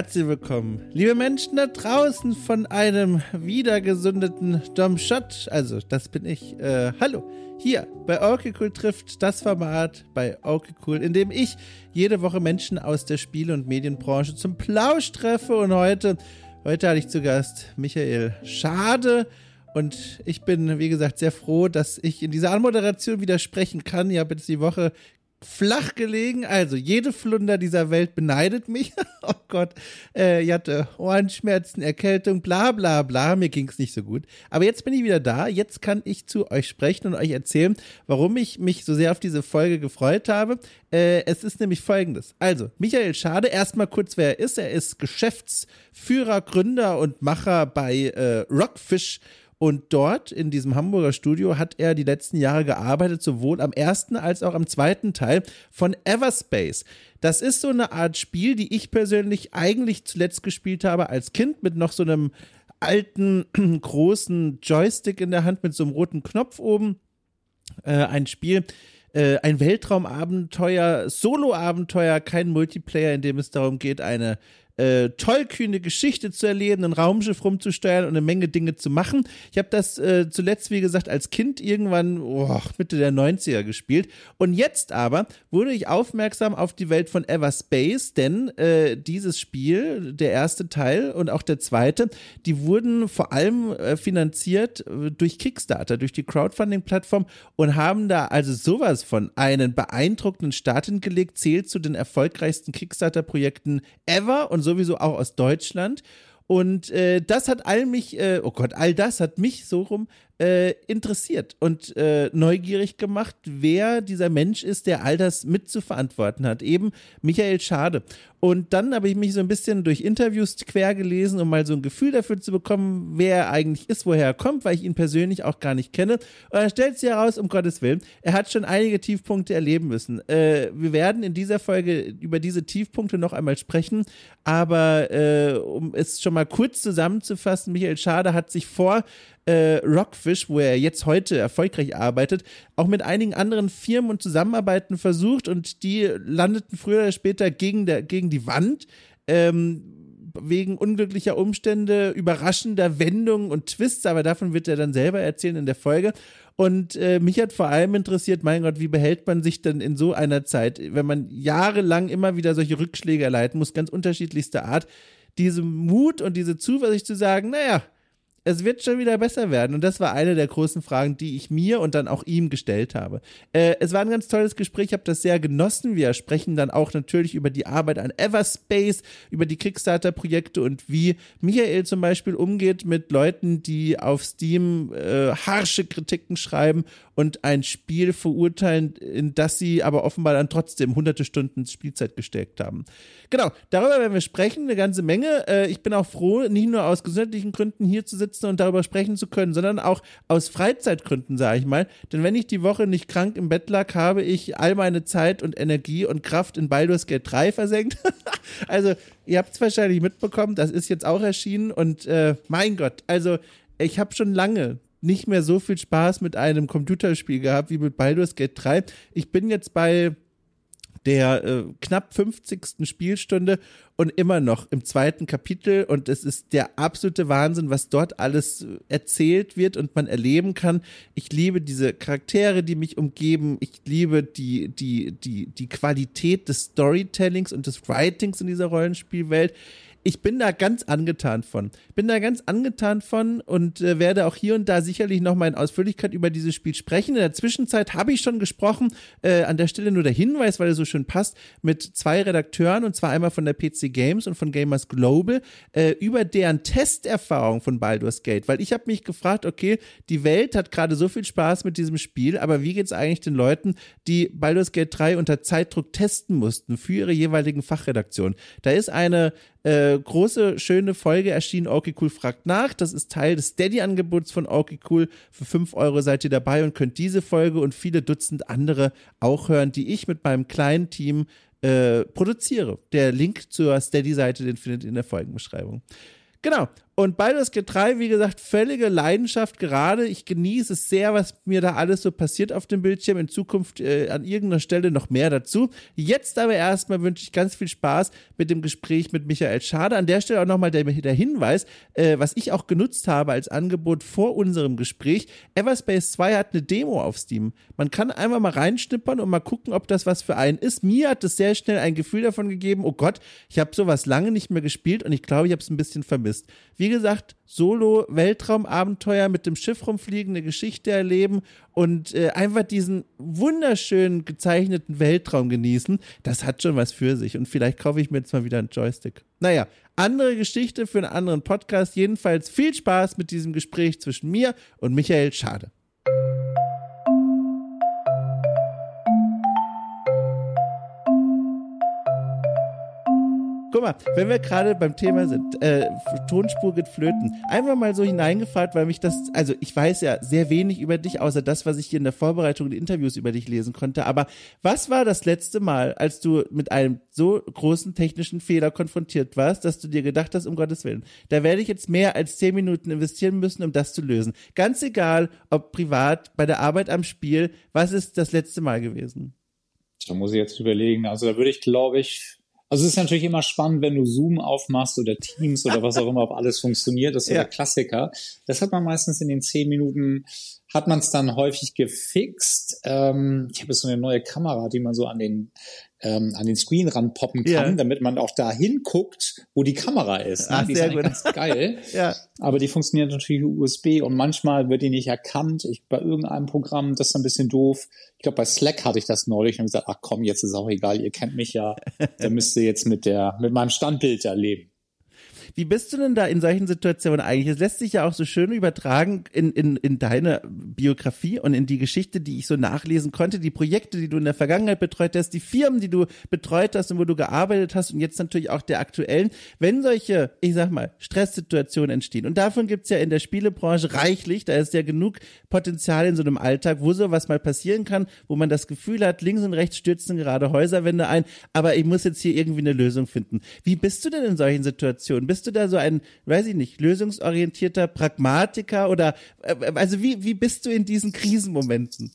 Herzlich willkommen, liebe Menschen da draußen von einem wiedergesundeten Dom Schott. Also, das bin ich. Äh, hallo, hier bei Okay Cool trifft das Format bei Okay Cool, in dem ich jede Woche Menschen aus der Spiele- und Medienbranche zum Plausch treffe. Und heute, heute hatte ich zu Gast Michael Schade. Und ich bin, wie gesagt, sehr froh, dass ich in dieser Anmoderation wieder sprechen kann. Ich habe jetzt die Woche flach gelegen. Also jede Flunder dieser Welt beneidet mich. oh Gott, äh, ich hatte Ohrenschmerzen, Erkältung, bla bla bla. Mir ging es nicht so gut. Aber jetzt bin ich wieder da. Jetzt kann ich zu euch sprechen und euch erzählen, warum ich mich so sehr auf diese Folge gefreut habe. Äh, es ist nämlich folgendes. Also, Michael Schade, erstmal kurz, wer er ist. Er ist Geschäftsführer, Gründer und Macher bei äh, Rockfish und dort in diesem Hamburger Studio hat er die letzten Jahre gearbeitet, sowohl am ersten als auch am zweiten Teil von Everspace. Das ist so eine Art Spiel, die ich persönlich eigentlich zuletzt gespielt habe als Kind mit noch so einem alten, großen Joystick in der Hand mit so einem roten Knopf oben. Äh, ein Spiel, äh, ein Weltraumabenteuer, Solo-Abenteuer, kein Multiplayer, in dem es darum geht, eine äh, tollkühne Geschichte zu erleben, ein Raumschiff rumzusteuern und eine Menge Dinge zu machen. Ich habe das äh, zuletzt, wie gesagt, als Kind irgendwann oh, Mitte der 90er gespielt. Und jetzt aber wurde ich aufmerksam auf die Welt von Everspace, denn äh, dieses Spiel, der erste Teil und auch der zweite, die wurden vor allem äh, finanziert äh, durch Kickstarter, durch die Crowdfunding-Plattform und haben da also sowas von einen beeindruckenden Start hingelegt, zählt zu den erfolgreichsten Kickstarter-Projekten ever und so sowieso auch aus Deutschland. Und äh, das hat all mich, äh, oh Gott, all das hat mich so rum äh, interessiert und äh, neugierig gemacht, wer dieser Mensch ist, der all das mitzuverantworten hat. Eben Michael Schade. Und dann habe ich mich so ein bisschen durch Interviews quer gelesen, um mal so ein Gefühl dafür zu bekommen, wer er eigentlich ist, woher er kommt, weil ich ihn persönlich auch gar nicht kenne. Und dann stellt sich heraus, um Gottes Willen, er hat schon einige Tiefpunkte erleben müssen. Äh, wir werden in dieser Folge über diese Tiefpunkte noch einmal sprechen, aber äh, um es schon mal kurz zusammenzufassen, Michael Schade hat sich vor äh, Rockfish, wo er jetzt heute erfolgreich arbeitet, auch mit einigen anderen Firmen und Zusammenarbeiten versucht und die landeten früher oder später gegen, der, gegen die Wand. Ähm, wegen unglücklicher Umstände, überraschender Wendungen und Twists, aber davon wird er dann selber erzählen in der Folge. Und äh, mich hat vor allem interessiert, mein Gott, wie behält man sich denn in so einer Zeit, wenn man jahrelang immer wieder solche Rückschläge erleiden muss, ganz unterschiedlichster Art, diese Mut und diese Zuversicht zu sagen, naja, es wird schon wieder besser werden. Und das war eine der großen Fragen, die ich mir und dann auch ihm gestellt habe. Äh, es war ein ganz tolles Gespräch, ich habe das sehr genossen. Wir sprechen dann auch natürlich über die Arbeit an Everspace, über die Kickstarter-Projekte und wie Michael zum Beispiel umgeht mit Leuten, die auf Steam äh, harsche Kritiken schreiben und ein Spiel verurteilen, in das sie aber offenbar dann trotzdem hunderte Stunden Spielzeit gesteckt haben. Genau, darüber werden wir sprechen, eine ganze Menge. Äh, ich bin auch froh, nicht nur aus gesundheitlichen Gründen hier zu sitzen und darüber sprechen zu können, sondern auch aus Freizeitgründen, sage ich mal. Denn wenn ich die Woche nicht krank im Bett lag, habe ich all meine Zeit und Energie und Kraft in Baldur's Gate 3 versenkt. also, ihr habt es wahrscheinlich mitbekommen, das ist jetzt auch erschienen und äh, mein Gott, also ich habe schon lange nicht mehr so viel Spaß mit einem Computerspiel gehabt wie mit Baldur's Gate 3. Ich bin jetzt bei der äh, knapp 50. Spielstunde und immer noch im zweiten Kapitel und es ist der absolute Wahnsinn, was dort alles erzählt wird und man erleben kann. Ich liebe diese Charaktere, die mich umgeben. Ich liebe die, die, die, die Qualität des Storytellings und des Writings in dieser Rollenspielwelt ich bin da ganz angetan von. Bin da ganz angetan von und äh, werde auch hier und da sicherlich noch mal in Ausführlichkeit über dieses Spiel sprechen. In der Zwischenzeit habe ich schon gesprochen, äh, an der Stelle nur der Hinweis, weil es so schön passt, mit zwei Redakteuren und zwar einmal von der PC Games und von Gamers Global äh, über deren Testerfahrung von Baldur's Gate, weil ich habe mich gefragt, okay, die Welt hat gerade so viel Spaß mit diesem Spiel, aber wie geht es eigentlich den Leuten, die Baldur's Gate 3 unter Zeitdruck testen mussten für ihre jeweiligen Fachredaktionen? Da ist eine äh, große, schöne Folge erschienen. Okay Cool fragt nach. Das ist Teil des Steady-Angebots von Okay Cool. Für 5 Euro seid ihr dabei und könnt diese Folge und viele Dutzend andere auch hören, die ich mit meinem kleinen Team äh, produziere. Der Link zur Steady-Seite, den findet ihr in der Folgenbeschreibung. Genau. Und Gate 3, wie gesagt, völlige Leidenschaft gerade. Ich genieße es sehr, was mir da alles so passiert auf dem Bildschirm. In Zukunft äh, an irgendeiner Stelle noch mehr dazu. Jetzt aber erstmal wünsche ich ganz viel Spaß mit dem Gespräch mit Michael Schade. An der Stelle auch nochmal der, der Hinweis, äh, was ich auch genutzt habe als Angebot vor unserem Gespräch. Everspace 2 hat eine Demo auf Steam. Man kann einfach mal reinschnippern und mal gucken, ob das was für einen ist. Mir hat es sehr schnell ein Gefühl davon gegeben, oh Gott, ich habe sowas lange nicht mehr gespielt und ich glaube, ich habe es ein bisschen vermisst. Wie gesagt, Solo-Weltraumabenteuer mit dem Schiff rumfliegen, eine Geschichte erleben und äh, einfach diesen wunderschönen gezeichneten Weltraum genießen, das hat schon was für sich. Und vielleicht kaufe ich mir jetzt mal wieder einen Joystick. Naja, andere Geschichte für einen anderen Podcast. Jedenfalls viel Spaß mit diesem Gespräch zwischen mir und Michael Schade. Guck mal, wenn wir gerade beim Thema sind, äh, Tonspur geht flöten, einfach mal so hineingefragt, weil mich das, also ich weiß ja sehr wenig über dich, außer das, was ich hier in der Vorbereitung der Interviews über dich lesen konnte, aber was war das letzte Mal, als du mit einem so großen technischen Fehler konfrontiert warst, dass du dir gedacht hast, um Gottes Willen, da werde ich jetzt mehr als zehn Minuten investieren müssen, um das zu lösen. Ganz egal, ob privat, bei der Arbeit am Spiel, was ist das letzte Mal gewesen? Da muss ich jetzt überlegen. Also da würde ich, glaube ich, also es ist natürlich immer spannend, wenn du Zoom aufmachst oder Teams oder was auch immer, ob alles funktioniert. Das ist ja der Klassiker. Das hat man meistens in den zehn Minuten, hat man es dann häufig gefixt. Ähm, ich habe jetzt so eine neue Kamera, die man so an den ähm, an den Screen ranpoppen kann, ja. damit man auch da hinguckt, wo die Kamera ist. Ne? Ach, die ist eigentlich ganz geil. ja. Aber die funktioniert natürlich USB und manchmal wird die nicht erkannt. Ich bei irgendeinem Programm, das ist ein bisschen doof. Ich glaube, bei Slack hatte ich das neulich und gesagt, ach komm, jetzt ist auch egal, ihr kennt mich ja. da müsst ihr jetzt mit der, mit meinem Standbild da leben. Wie bist du denn da in solchen Situationen eigentlich? Es lässt sich ja auch so schön übertragen in, in, in deine Biografie und in die Geschichte, die ich so nachlesen konnte, die Projekte, die du in der Vergangenheit betreut hast, die Firmen, die du betreut hast und wo du gearbeitet hast und jetzt natürlich auch der aktuellen. Wenn solche, ich sag mal, Stresssituationen entstehen und davon gibt's ja in der Spielebranche reichlich, da ist ja genug Potenzial in so einem Alltag, wo sowas mal passieren kann, wo man das Gefühl hat, links und rechts stürzen gerade Häuserwände ein, aber ich muss jetzt hier irgendwie eine Lösung finden. Wie bist du denn in solchen Situationen? Bist bist du da so ein, weiß ich nicht, lösungsorientierter Pragmatiker oder äh, also wie, wie bist du in diesen Krisenmomenten?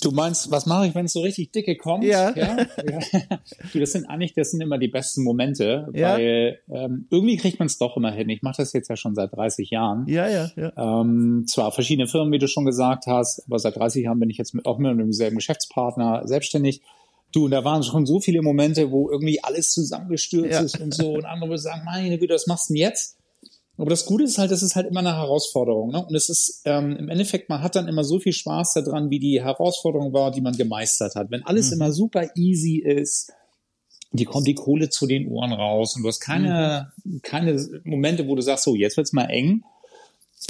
Du meinst, was mache ich, wenn es so richtig dicke kommt? Ja. ja, ja. Du, das sind eigentlich, das sind immer die besten Momente, ja. weil ähm, irgendwie kriegt man es doch immer hin. Ich mache das jetzt ja schon seit 30 Jahren. Ja, ja, ja. Ähm, zwar verschiedene Firmen, wie du schon gesagt hast, aber seit 30 Jahren bin ich jetzt mit, auch mit demselben Geschäftspartner selbstständig. Du, und da waren schon so viele Momente, wo irgendwie alles zusammengestürzt ja. ist und so. Und andere sagen, meine Güte, was machst du denn jetzt? Aber das Gute ist halt, das ist halt immer eine Herausforderung. Ne? Und es ist ähm, im Endeffekt, man hat dann immer so viel Spaß daran, wie die Herausforderung war, die man gemeistert hat. Wenn alles mhm. immer super easy ist, die kommt die Kohle zu den Ohren raus und du hast keine, mhm. keine Momente, wo du sagst, so, jetzt wird's mal eng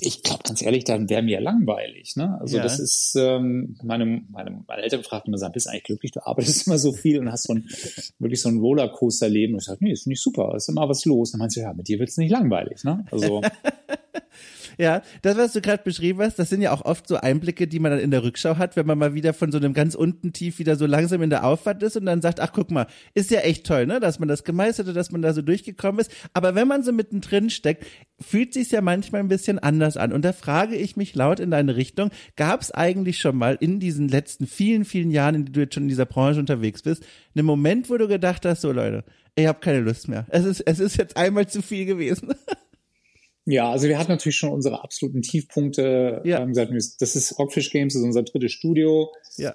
ich glaube ganz ehrlich, dann wäre mir langweilig. Ne? Also ja. das ist, ähm, meine, meine, meine Eltern fragten immer, bist du eigentlich glücklich? Du arbeitest immer so viel und hast so ein, wirklich so ein Rollercoaster-Leben. Und ich sage, nee, ist nicht super, ist immer was los. Und dann meinst du, ja, mit dir wird's nicht langweilig. Ne? Also Ja, das, was du gerade beschrieben hast, das sind ja auch oft so Einblicke, die man dann in der Rückschau hat, wenn man mal wieder von so einem ganz unten tief wieder so langsam in der Auffahrt ist und dann sagt, ach guck mal, ist ja echt toll, ne, dass man das gemeistert hat, dass man da so durchgekommen ist. Aber wenn man so mittendrin steckt, fühlt sich's ja manchmal ein bisschen anders an. Und da frage ich mich laut in deine Richtung, gab es eigentlich schon mal in diesen letzten vielen, vielen Jahren, in die du jetzt schon in dieser Branche unterwegs bist, einen Moment, wo du gedacht hast, so Leute, ich habe keine Lust mehr. Es ist, es ist jetzt einmal zu viel gewesen. Ja, also wir hatten natürlich schon unsere absoluten Tiefpunkte. Ja. Ähm, das ist Rockfish Games, das ist unser drittes Studio. Ja.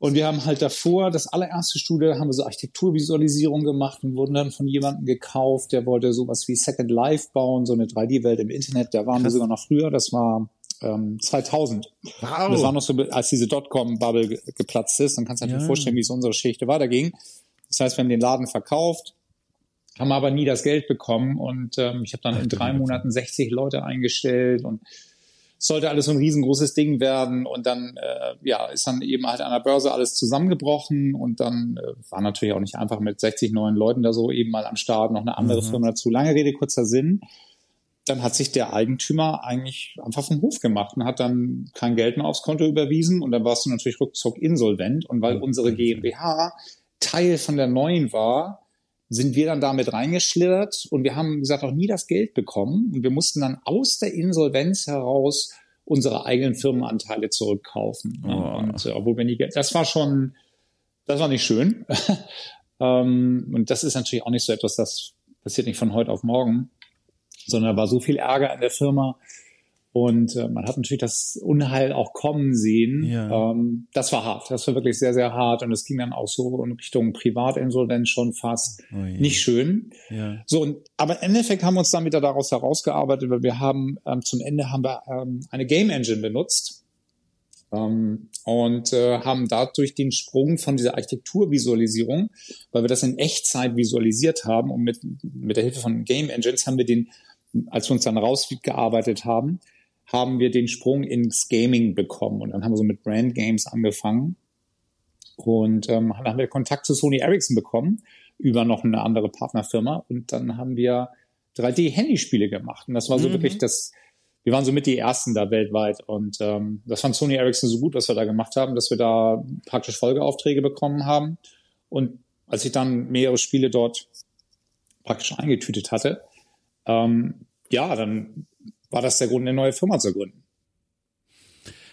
Und wir haben halt davor, das allererste Studio, haben wir so Architekturvisualisierung gemacht und wurden dann von jemandem gekauft, der wollte sowas wie Second Life bauen, so eine 3D-Welt im Internet. Da waren Krass. wir sogar noch früher, das war ähm, 2000. Wow. Und das war noch so, als diese Dotcom-Bubble geplatzt ist. Dann kannst du dir ja. vorstellen, wie es unsere Geschichte weiterging. Das heißt, wir haben den Laden verkauft, haben aber nie das Geld bekommen. Und ähm, ich habe dann in drei Monaten 60 Leute eingestellt und sollte alles so ein riesengroßes Ding werden. Und dann äh, ja ist dann eben halt an der Börse alles zusammengebrochen. Und dann äh, war natürlich auch nicht einfach mit 60 neuen Leuten da so eben mal am Start noch eine andere mhm. Firma dazu. Lange Rede kurzer Sinn. Dann hat sich der Eigentümer eigentlich einfach vom Hof gemacht und hat dann kein Geld mehr aufs Konto überwiesen. Und dann warst du natürlich ruckzuck insolvent. Und weil unsere GmbH Teil von der neuen war, sind wir dann damit reingeschlittert und wir haben gesagt auch nie das Geld bekommen und wir mussten dann aus der Insolvenz heraus unsere eigenen Firmenanteile zurückkaufen. Oh. Und äh, obwohl wir nie, das war schon, das war nicht schön. ähm, und das ist natürlich auch nicht so etwas, das passiert nicht von heute auf morgen, sondern da war so viel Ärger in der Firma, und äh, man hat natürlich das Unheil auch kommen sehen. Ja. Ähm, das war hart. Das war wirklich sehr, sehr hart. Und es ging dann auch so in Richtung Privatinsolvenz schon fast oh nicht schön. Ja. So, und, aber im Endeffekt haben wir uns dann wieder daraus herausgearbeitet, weil wir haben ähm, zum Ende haben wir ähm, eine Game Engine benutzt. Ähm, und äh, haben dadurch den Sprung von dieser Architekturvisualisierung, weil wir das in Echtzeit visualisiert haben und mit, mit der Hilfe von Game Engines haben wir den, als wir uns dann rausgearbeitet haben, haben wir den Sprung ins Gaming bekommen. Und dann haben wir so mit Brand Games angefangen. Und ähm, dann haben wir Kontakt zu Sony Ericsson bekommen über noch eine andere Partnerfirma. Und dann haben wir 3D-Handyspiele gemacht. Und das war so mhm. wirklich das, wir waren so mit die ersten da weltweit. Und ähm, das fand Sony Ericsson so gut, was wir da gemacht haben, dass wir da praktisch Folgeaufträge bekommen haben. Und als ich dann mehrere Spiele dort praktisch eingetütet hatte, ähm, ja, dann war das der Grund, eine neue Firma zu gründen.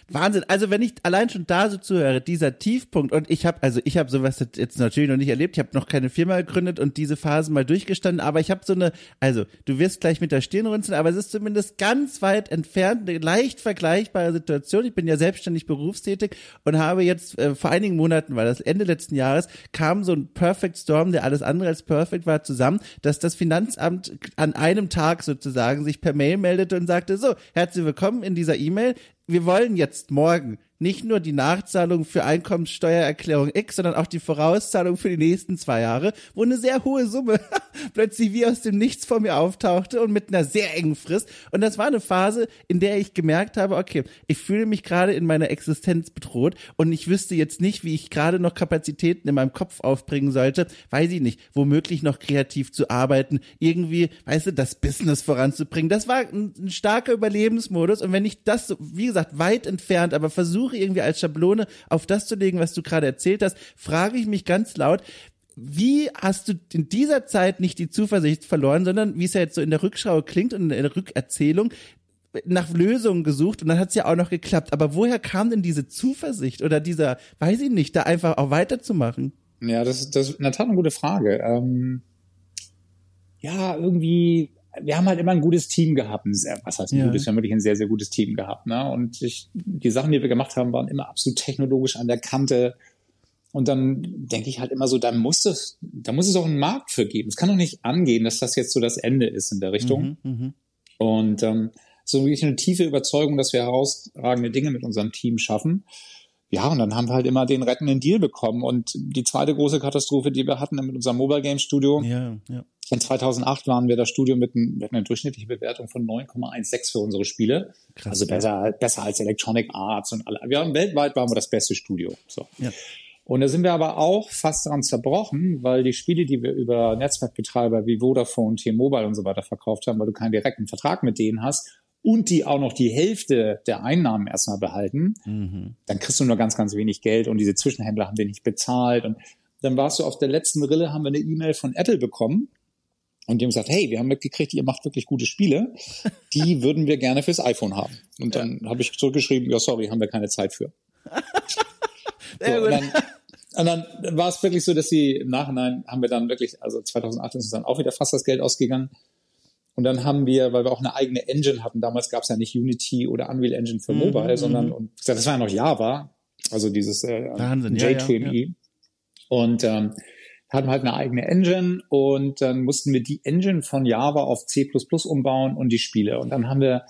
Wahnsinn. Also wenn ich allein schon da so zuhöre, dieser Tiefpunkt und ich habe, also ich habe sowas jetzt natürlich noch nicht erlebt. Ich habe noch keine Firma gegründet und diese Phasen mal durchgestanden. Aber ich habe so eine, also du wirst gleich mit der Stirn runzeln, aber es ist zumindest ganz weit entfernt, eine leicht vergleichbare Situation. Ich bin ja selbstständig berufstätig und habe jetzt äh, vor einigen Monaten, weil das Ende letzten Jahres, kam so ein Perfect Storm, der alles andere als perfekt war, zusammen, dass das Finanzamt an einem Tag sozusagen sich per Mail meldete und sagte, so, herzlich willkommen in dieser E-Mail wir wollen jetzt morgen nicht nur die Nachzahlung für Einkommenssteuererklärung X, sondern auch die Vorauszahlung für die nächsten zwei Jahre, wo eine sehr hohe Summe plötzlich wie aus dem Nichts vor mir auftauchte und mit einer sehr engen Frist. Und das war eine Phase, in der ich gemerkt habe, okay, ich fühle mich gerade in meiner Existenz bedroht und ich wüsste jetzt nicht, wie ich gerade noch Kapazitäten in meinem Kopf aufbringen sollte, weiß ich nicht, womöglich noch kreativ zu arbeiten, irgendwie, weißt du, das Business voranzubringen. Das war ein, ein starker Überlebensmodus und wenn ich das, so, wie gesagt, weit entfernt, aber versuche, versuche irgendwie als Schablone auf das zu legen, was du gerade erzählt hast, frage ich mich ganz laut, wie hast du in dieser Zeit nicht die Zuversicht verloren, sondern wie es ja jetzt so in der Rückschau klingt und in der Rückerzählung, nach Lösungen gesucht und dann hat es ja auch noch geklappt. Aber woher kam denn diese Zuversicht oder dieser, weiß ich nicht, da einfach auch weiterzumachen? Ja, das, das ist in der Tat eine gute Frage. Ähm, ja, irgendwie wir haben halt immer ein gutes Team gehabt. Was heißt ein ja. gutes? Wir haben wirklich ein sehr, sehr gutes Team gehabt. Ne? Und ich, die Sachen, die wir gemacht haben, waren immer absolut technologisch an der Kante. Und dann denke ich halt immer so, da muss es, da muss es auch einen Markt für geben. Es kann doch nicht angehen, dass das jetzt so das Ende ist in der Richtung. Mhm, mh. Und ähm, so wirklich eine tiefe Überzeugung, dass wir herausragende Dinge mit unserem Team schaffen. Ja, und dann haben wir halt immer den rettenden Deal bekommen. Und die zweite große Katastrophe, die wir hatten mit unserem Mobile Game Studio, ja, ja. In 2008 waren wir das Studio mit ein, wir hatten eine durchschnittliche Bewertung von 9,16 für unsere Spiele. Krass, also besser, besser als Electronic Arts und alle. Wir haben weltweit waren wir das beste Studio. So. Ja. Und da sind wir aber auch fast daran zerbrochen, weil die Spiele, die wir über Netzwerkbetreiber wie Vodafone, T-Mobile und so weiter verkauft haben, weil du keinen direkten Vertrag mit denen hast und die auch noch die Hälfte der Einnahmen erstmal behalten, mhm. dann kriegst du nur ganz, ganz wenig Geld und diese Zwischenhändler haben dir nicht bezahlt und dann warst du auf der letzten Rille, haben wir eine E-Mail von Apple bekommen, und die haben gesagt, hey, wir haben mitgekriegt, ihr macht wirklich gute Spiele. Die würden wir gerne fürs iPhone haben. Und dann ja. habe ich zurückgeschrieben, ja, sorry, haben wir keine Zeit für. so, und dann, und dann war es wirklich so, dass sie im Nachhinein haben wir dann wirklich, also 2008 ist uns dann auch wieder fast das Geld ausgegangen. Und dann haben wir, weil wir auch eine eigene Engine hatten, damals gab es ja nicht Unity oder Unreal Engine für mhm, Mobile, mhm, sondern und das war ja noch Java, also dieses äh, Wahnsinn, J2ME. Ja, ja, ja. Und ähm, hatten halt eine eigene Engine und dann mussten wir die Engine von Java auf C++ umbauen und die Spiele. Und dann haben wir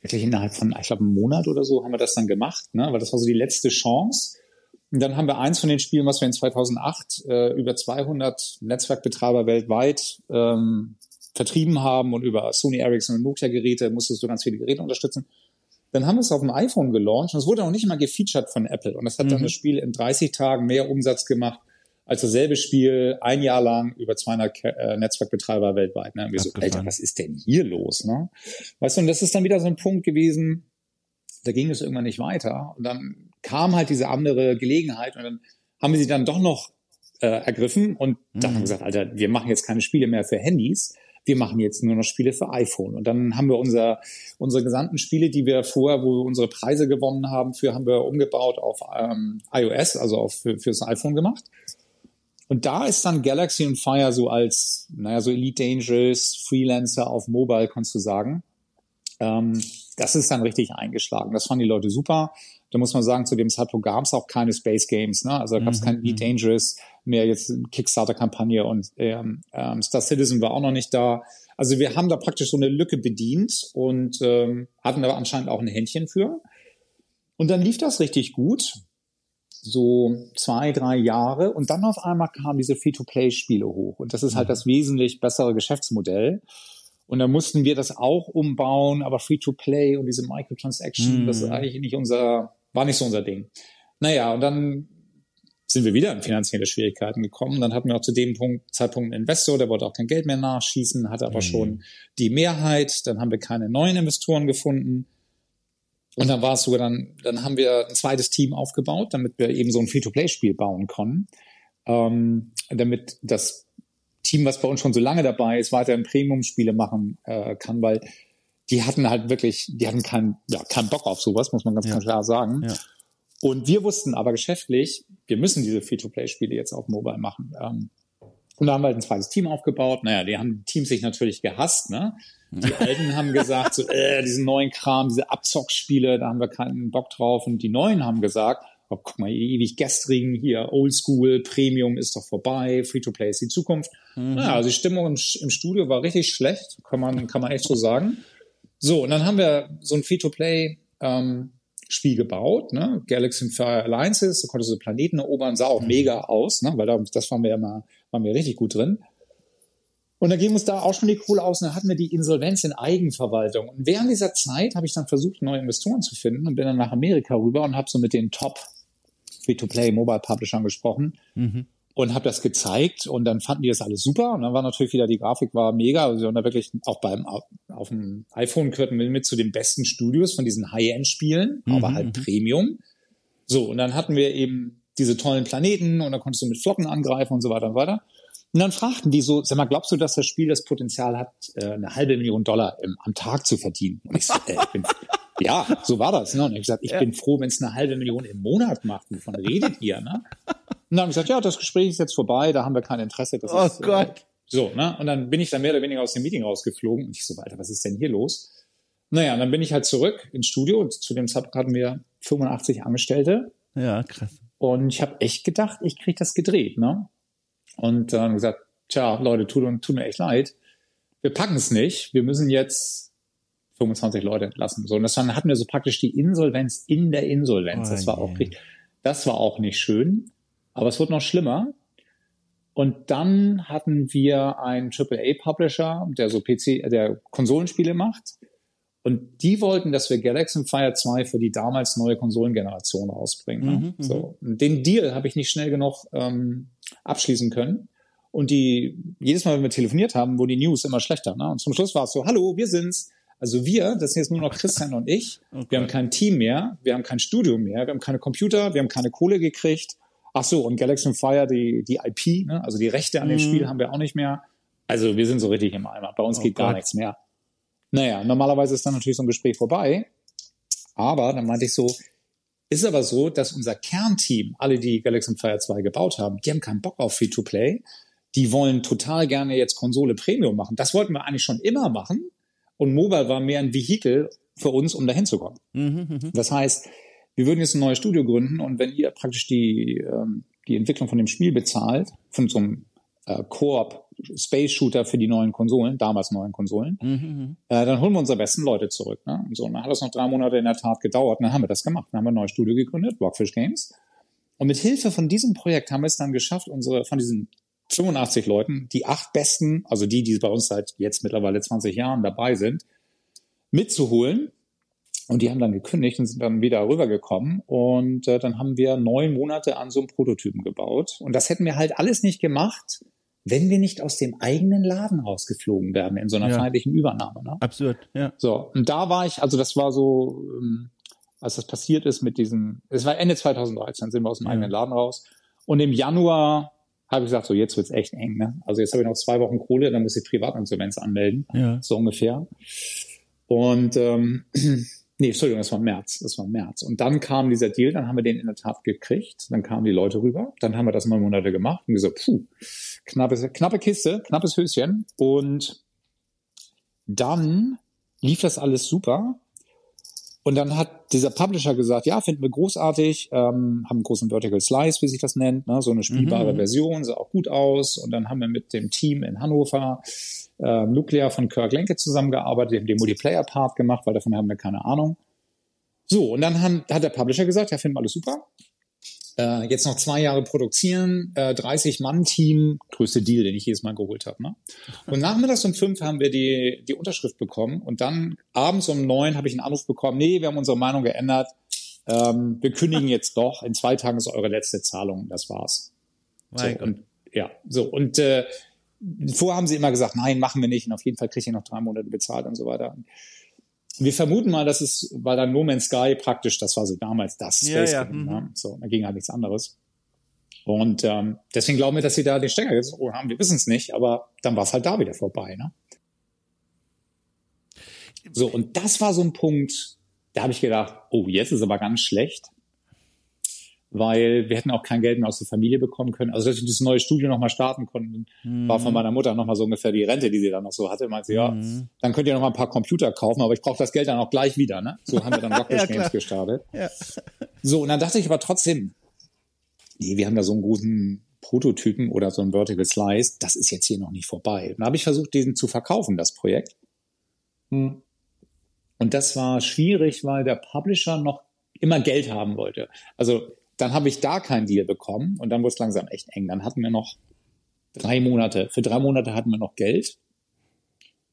wirklich innerhalb von, ich glaube, einem Monat oder so haben wir das dann gemacht, ne? weil das war so die letzte Chance. Und dann haben wir eins von den Spielen, was wir in 2008 äh, über 200 Netzwerkbetreiber weltweit ähm, vertrieben haben und über Sony Ericsson und Nokia Geräte musstest du ganz viele Geräte unterstützen. Dann haben wir es auf dem iPhone gelauncht und es wurde auch nicht mal gefeatured von Apple. Und das hat mhm. dann das Spiel in 30 Tagen mehr Umsatz gemacht als dasselbe Spiel ein Jahr lang über 200 äh, Netzwerkbetreiber weltweit. Ne? Und wir so, Alter, was ist denn hier los? Ne? Weißt du, und das ist dann wieder so ein Punkt gewesen, da ging es irgendwann nicht weiter. Und dann kam halt diese andere Gelegenheit und dann haben wir sie dann doch noch äh, ergriffen und dann haben wir Mhm. gesagt, Alter, wir machen jetzt keine Spiele mehr für Handys, wir machen jetzt nur noch Spiele für iPhone. Und dann haben wir unser, unsere gesamten Spiele, die wir vorher, wo wir unsere Preise gewonnen haben, für haben wir umgebaut auf ähm, iOS, also auf für, fürs iPhone gemacht. Und da ist dann Galaxy und Fire so als, naja, so Elite Dangerous, Freelancer auf Mobile, kannst du sagen. Ähm, das ist dann richtig eingeschlagen. Das fanden die Leute super. Da muss man sagen, zu dem Zeitpunkt gab es auch keine Space Games. Ne? Also da gab es Mhm, kein Elite Dangerous mehr, jetzt Kickstarter-Kampagne und ähm, ähm, Star Citizen war auch noch nicht da. Also wir haben da praktisch so eine Lücke bedient und ähm, hatten aber anscheinend auch ein Händchen für. Und dann lief das richtig gut so zwei, drei Jahre und dann auf einmal kamen diese Free-to-Play-Spiele hoch und das ist halt das wesentlich bessere Geschäftsmodell. Und dann mussten wir das auch umbauen, aber Free-to-Play und diese Microtransaction, das ist Mhm. eigentlich nicht unser, war nicht so unser Ding. Naja, und dann sind wir wieder in finanzielle Schwierigkeiten gekommen. Dann hatten wir auch zu dem Punkt, Zeitpunkt einen Investor, der wollte auch kein Geld mehr nachschießen, hatte aber Mhm. schon die Mehrheit. Dann haben wir keine neuen Investoren gefunden. Und dann war es sogar dann, dann haben wir ein zweites Team aufgebaut, damit wir eben so ein Free-to-Play-Spiel bauen können. Ähm, damit das Team, was bei uns schon so lange dabei ist, weiterhin Premium-Spiele machen äh, kann, weil die hatten halt wirklich, die hatten keinen, ja, keinen Bock auf sowas, muss man ganz, Ja. ganz klar sagen. Ja. Und wir wussten aber geschäftlich, wir müssen diese Free-to-Play-Spiele jetzt auf Mobile machen. Ähm, und da haben wir halt ein zweites Team aufgebaut. Naja, die haben die Teams sich natürlich gehasst, ne? Die Alten haben gesagt, so, äh, diesen neuen Kram, diese Abzockspiele, da haben wir keinen Bock drauf. Und die Neuen haben gesagt, oh, guck mal, ewig gestrigen hier, Oldschool, Premium ist doch vorbei, Free-to-Play ist die Zukunft. Mhm. Naja, also die Stimmung im, im Studio war richtig schlecht, kann man, kann man echt so sagen. So, und dann haben wir so ein Free-to-Play ähm, Spiel gebaut, ne? Galaxy and Fire Alliances, da konntest du Planeten erobern, sah auch Mhm. mega aus, ne? Weil da, das waren wir ja mal, waren wir richtig gut drin. Und dann ging uns da auch schon die Kohle aus und dann hatten wir die Insolvenz in Eigenverwaltung. Und während dieser Zeit habe ich dann versucht, neue Investoren zu finden und bin dann nach Amerika rüber und habe so mit den Top Free-to-Play Mobile Publishern gesprochen Mhm. und habe das gezeigt und dann fanden die das alles super und dann war natürlich wieder die Grafik war mega also wir haben da wirklich auch beim auf dem iPhone gehörten wir mit zu den besten Studios von diesen High-End Spielen, Mhm, aber halt mhm. Premium. So und dann hatten wir eben diese tollen Planeten und dann konntest du mit Flotten angreifen und so weiter und so weiter. Und dann fragten die so, sag mal, glaubst du, dass das Spiel das Potenzial hat, äh, eine halbe Million Dollar im, am Tag zu verdienen? Und ich so, äh, ich bin, ja, so war das. Ne? Und ich gesagt, ich Ja. bin froh, wenn es eine halbe Million im Monat macht. Wovon redet ihr? Ne? Und dann haben gesagt, ja, das Gespräch ist jetzt vorbei, da haben wir kein Interesse. Das Oh ist, Äh, Gott. so, ne? Und dann bin ich dann mehr oder weniger aus dem Meeting rausgeflogen und ich so, Alter, was ist denn hier los? Naja, und dann bin ich halt zurück ins Studio und zu dem Zeitpunkt hatten wir 85 Angestellte Ja, krass. und ich habe echt gedacht, ich krieg das gedreht, ne? Und dann gesagt, tja, Leute, tut, uns- tut mir echt leid. Wir packen es nicht. Wir müssen jetzt 25 Leute entlassen. So, und das dann hatten wir so praktisch die Insolvenz in der Insolvenz. Oh Das war auch richtig, das war auch nicht schön. Aber es wurde noch schlimmer. Und dann hatten wir einen AAA-Publisher, der so PC, der Konsolenspiele macht. Und die wollten, dass wir Galaxy Fire 2 für die damals neue Konsolengeneration rausbringen. Ne? Mhm, mhm. so. Und den Deal habe ich nicht schnell genug ähm, abschließen können. Und die, jedes Mal, wenn wir telefoniert haben, wurden die News immer schlechter. Ne? Und zum Schluss war es so, hallo, wir sind's. Also wir, das sind jetzt nur noch Christian und ich. Oh Wir haben kein Team mehr, wir haben kein Studio mehr, wir haben keine Computer, wir haben keine Kohle gekriegt. Ach so, und Galaxy Fire, die, die IP, ne? also die Rechte an dem Mhm. Spiel haben wir auch nicht mehr. Also wir sind so richtig im Eimer. Bei uns Oh geht gar Gott. nichts mehr. Naja, normalerweise ist dann natürlich so ein Gespräch vorbei. Aber dann meinte ich so, ist aber so, dass unser Kernteam, alle, die Galaxy Fire 2 gebaut haben, die haben keinen Bock auf Free-to-Play. Die wollen total gerne jetzt Konsole Premium machen. Das wollten wir eigentlich schon immer machen. Und Mobile war mehr ein Vehikel für uns, um dahin zu kommen. Mhm, mhm. Das heißt, wir würden jetzt ein neues Studio gründen und wenn ihr praktisch die, ähm, die Entwicklung von dem Spiel bezahlt, von so einem äh, Koop Space Shooter für die neuen Konsolen, damals neuen Konsolen, Mhm, mhm. äh, dann holen wir unsere besten Leute zurück. Ne? Und so, und dann hat das noch drei Monate in der Tat gedauert. Und dann haben wir das gemacht. Dann haben wir ein neues Studio gegründet, Rockfish Games. Und mit Hilfe von diesem Projekt haben wir es dann geschafft, unsere von diesen 85 Leuten, die acht besten, also die, die bei uns seit jetzt mittlerweile 20 Jahren dabei sind, mitzuholen. Und die haben dann gekündigt und sind dann wieder rübergekommen. Und äh, dann haben wir neun Monate an so einem Prototypen gebaut. Und das hätten wir halt alles nicht gemacht, wenn wir nicht aus dem eigenen Laden rausgeflogen wären in so einer Ja. feindlichen Übernahme. Ne? Absurd, ja. So, und da war ich, also das war so, ähm, als das passiert ist mit diesem, es war Ende 2013, sind wir aus dem Ja. eigenen Laden raus. Und im Januar habe ich gesagt, so jetzt wird's echt eng. Ne? Also jetzt habe ich noch zwei Wochen Kohle, dann muss ich Privatinsolvenz anmelden, Ja. so ungefähr. Und ähm, nee, Entschuldigung, das war März, das war März. Und dann kam dieser Deal, dann haben wir den in der Tat gekriegt, dann kamen die Leute rüber, dann haben wir das mal Monate gemacht und gesagt, puh, knappe, knappe Kiste, knappes Höschen. Und dann lief das alles super. Und dann hat dieser Publisher gesagt, ja, finden wir großartig, ähm, haben einen großen Vertical Slice, wie sich das nennt, ne, so eine spielbare Mhm. Version, sah auch gut aus. Und dann haben wir mit dem Team in Hannover äh, Nuclear von Kirk Lenke zusammengearbeitet, die haben den Multiplayer-Part gemacht, weil davon haben wir keine Ahnung. So, und dann haben, hat der Publisher gesagt, ja, finden wir alles super. Äh, jetzt noch zwei Jahre produzieren, äh, 30-Mann-Team, größte Deal, den ich jedes Mal geholt habe. Ne? Und nachmittags um fünf haben wir die, die Unterschrift bekommen und dann abends um neun habe ich einen Anruf bekommen, nee, wir haben unsere Meinung geändert, ähm, wir kündigen jetzt doch, in zwei Tagen ist eure letzte Zahlung, das war's. So, und, ja, so, und äh, vorher haben sie immer gesagt, nein, machen wir nicht und auf jeden Fall kriegt ihr noch drei Monate bezahlt und so weiter. Wir vermuten mal, dass es, weil dann No Man's Sky praktisch, das war so damals das Ja, Space ja, Game, mhm. ne? so, da ging halt nichts anderes. Und ähm, deswegen glauben wir, dass sie da den Stecker gezogen haben. Wir wissen es nicht, aber dann war es halt da wieder vorbei. Ne? So, und das war so ein Punkt, da habe ich gedacht, oh, jetzt ist aber ganz schlecht, weil wir hätten auch kein Geld mehr aus der Familie bekommen können. Also, dass wir dieses neue Studio nochmal starten konnten, war von meiner Mutter nochmal so ungefähr die Rente, die sie dann noch so hatte. Meinte sie, ja, Mhm. dann könnt ihr noch mal ein paar Computer kaufen, aber ich brauche das Geld dann auch gleich wieder. Ne? So haben wir dann Rockfish Ja. Games gestartet. Ja. So, und dann dachte ich aber trotzdem, nee, wir haben da so einen großen Prototypen oder so einen Vertical Slice, das ist jetzt hier noch nicht vorbei. Und dann habe ich versucht, diesen zu verkaufen, das Projekt. Hm. Und das war schwierig, weil der Publisher noch immer Geld haben wollte. Also dann habe ich da keinen Deal bekommen und dann wurde es langsam echt eng. Dann hatten wir noch drei Monate. Für drei Monate hatten wir noch Geld.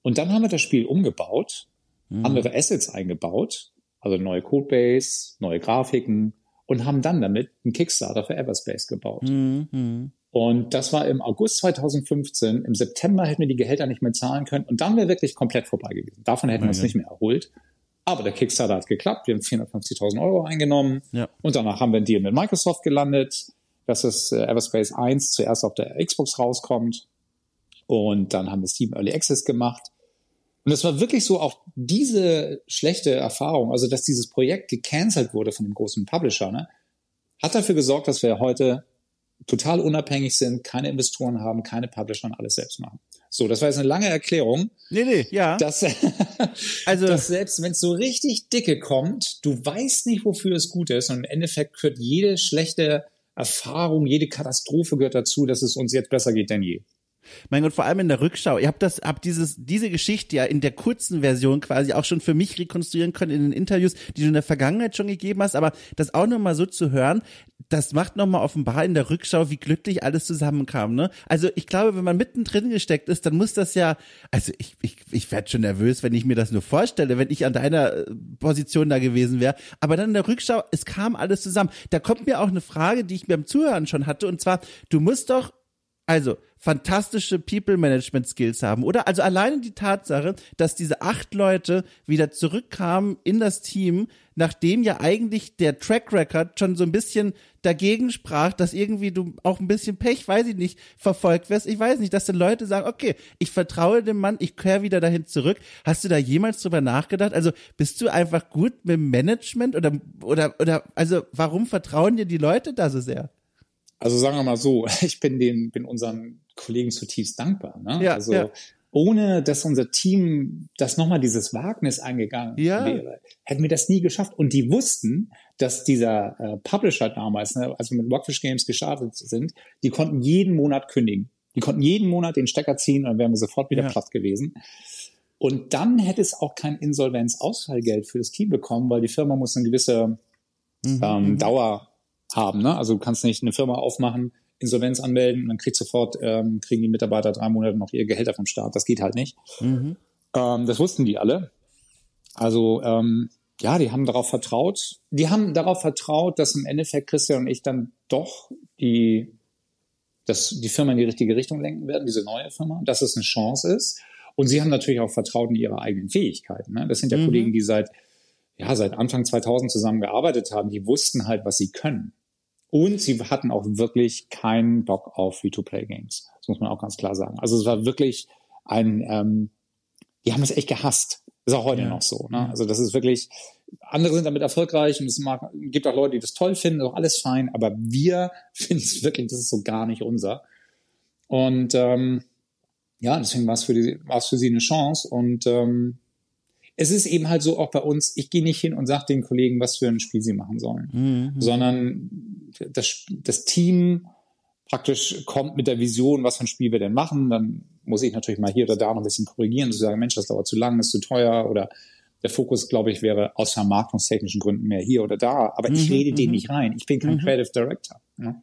Und dann haben wir das Spiel umgebaut, Mhm. andere Assets eingebaut, also neue Codebase, neue Grafiken und haben dann damit einen Kickstarter für Everspace gebaut. Mhm. Mhm. Und das war im August 2015. Im September hätten wir die Gehälter nicht mehr zahlen können und dann wäre wirklich komplett vorbei gewesen. Davon hätten wir uns nicht mehr erholt. Aber der Kickstarter hat geklappt. Wir haben 450.000 Euro eingenommen. Ja. Und danach haben wir einen Deal mit Microsoft gelandet, dass es äh, Everspace 1 zuerst auf der Xbox rauskommt. Und dann haben wir Steam Early Access gemacht. Und es war wirklich so auch diese schlechte Erfahrung, also dass dieses Projekt gecancelt wurde von dem großen Publisher, ne, hat dafür gesorgt, dass wir heute total unabhängig sind, keine Investoren haben, keine Publisher und alles selbst machen. So, das war jetzt eine lange Erklärung, Nee, nee, ja. dass, also, dass selbst wenn es so richtig dicke kommt, du weißt nicht, wofür es gut ist und im Endeffekt gehört jede schlechte Erfahrung, jede Katastrophe gehört dazu, dass es uns jetzt besser geht denn je. Mein Gott, vor allem in der Rückschau. Ihr habt das, habt dieses, diese Geschichte ja in der kurzen Version quasi auch schon für mich rekonstruieren können in den Interviews, die du in der Vergangenheit schon gegeben hast, aber das auch nochmal so zu hören, das macht nochmal offenbar in der Rückschau, wie glücklich alles zusammenkam, ne? Also ich glaube, wenn man mittendrin gesteckt ist, dann muss das ja, also ich, ich, ich werde schon nervös, wenn ich mir das nur vorstelle, wenn ich an deiner äh, Position da gewesen wäre. Aber dann in der Rückschau, es kam alles zusammen. Da kommt mir auch eine Frage, die ich beim Zuhören schon hatte, und zwar, du musst doch also fantastische People Management Skills haben, oder? Also alleine die Tatsache, dass diese acht Leute wieder zurückkamen in das Team, nachdem ja eigentlich der Track Record schon so ein bisschen dagegen sprach, dass irgendwie du auch ein bisschen Pech, weiß ich nicht, verfolgt wirst. Ich weiß nicht, dass dann Leute sagen, okay, ich vertraue dem Mann, ich kehre wieder dahin zurück. Hast du da jemals drüber nachgedacht? Also bist du einfach gut mit Management oder, oder, oder, also warum vertrauen dir die Leute da so sehr? Also sagen wir mal so, ich bin den, bin unseren Kollegen zutiefst dankbar. Ne? Ja, also ja. ohne dass unser Team das nochmal dieses Wagnis eingegangen Ja. wäre, hätten wir das nie geschafft. Und die wussten, dass dieser äh, Publisher damals, ne, als wir mit Rockfish Games gestartet sind, die konnten jeden Monat kündigen. Die konnten jeden Monat den Stecker ziehen und dann wären wir sofort wieder Ja. platt gewesen. Und dann hätte es auch kein Insolvenzausfallgeld für das Team bekommen, weil die Firma muss eine gewisse Mhm, ähm, Dauer haben. Ne? Also du kannst nicht eine Firma aufmachen, Insolvenz anmelden und dann kriegt sofort, ähm, kriegen die Mitarbeiter drei Monate noch ihr Gehälter vom Staat. Das geht halt nicht. Mhm. Ähm, das wussten die alle. Also ähm, ja, die haben darauf vertraut. Die haben darauf vertraut, dass im Endeffekt Christian und ich dann doch die, dass die Firma in die richtige Richtung lenken werden, diese neue Firma, dass es eine Chance ist. Und sie haben natürlich auch vertraut in ihre eigenen Fähigkeiten. Ne? Das sind ja Mhm. Kollegen, die seit ja, seit Anfang 2000 zusammen gearbeitet haben, die wussten halt, was sie können. Und sie hatten auch wirklich keinen Bock auf Free-to-Play-Games. Das muss man auch ganz klar sagen. Also es war wirklich ein, ähm, die haben es echt gehasst. Ist auch heute ja. noch so. Ne? Also das ist wirklich, andere sind damit erfolgreich und es mag, gibt auch Leute, die das toll finden, auch alles fein, aber wir finden es wirklich, das ist so gar nicht unser. Und ähm, ja, deswegen war es für, die, war es für sie eine Chance. Und ähm, es ist eben halt so auch bei uns, ich gehe nicht hin und sage den Kollegen, was für ein Spiel sie machen sollen, mhm. sondern das, das Team praktisch kommt mit der Vision, was für ein Spiel wir denn machen. Dann muss ich natürlich mal hier oder da noch ein bisschen korrigieren und sagen, Mensch, das dauert zu lang, ist zu teuer oder der Fokus, glaube ich, wäre aus vermarktungstechnischen Gründen mehr hier oder da. Aber mhm, ich rede den mhm. nicht rein. Ich bin kein mhm. Creative Director. Ne?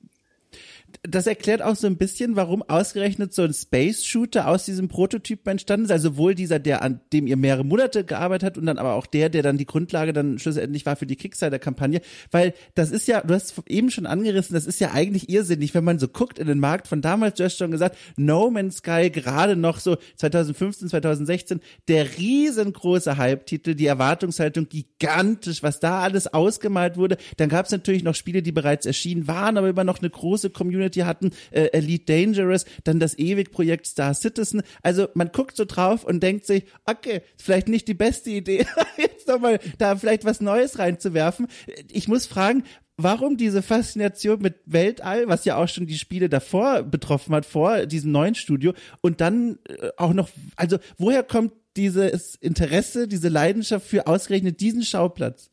Das erklärt auch so ein bisschen, warum ausgerechnet so ein Space-Shooter aus diesem Prototyp entstanden ist. Also sowohl dieser, der an dem ihr mehrere Monate gearbeitet hat und dann aber auch der, der dann die Grundlage dann schlussendlich war für die Kickstarter-Kampagne. Weil das ist ja, du hast eben schon angerissen, das ist ja eigentlich irrsinnig, wenn man so guckt in den Markt von damals, du hast schon gesagt, No Man's Sky gerade noch so 2015, 2016, der riesengroße Hype-Titel, die Erwartungshaltung gigantisch, was da alles ausgemalt wurde. Dann gab es natürlich noch Spiele, die bereits erschienen waren, aber immer noch eine große Community Community hatten, äh, Elite Dangerous, dann das Ewig-Projekt Star Citizen. Also man guckt so drauf und denkt sich, okay, vielleicht nicht die beste Idee, jetzt nochmal da vielleicht was Neues reinzuwerfen. Ich muss fragen, warum diese Faszination mit Weltall, was ja auch schon die Spiele davor betroffen hat, vor diesem neuen Studio und dann äh, auch noch, also woher kommt dieses Interesse, diese Leidenschaft für ausgerechnet diesen Schauplatz?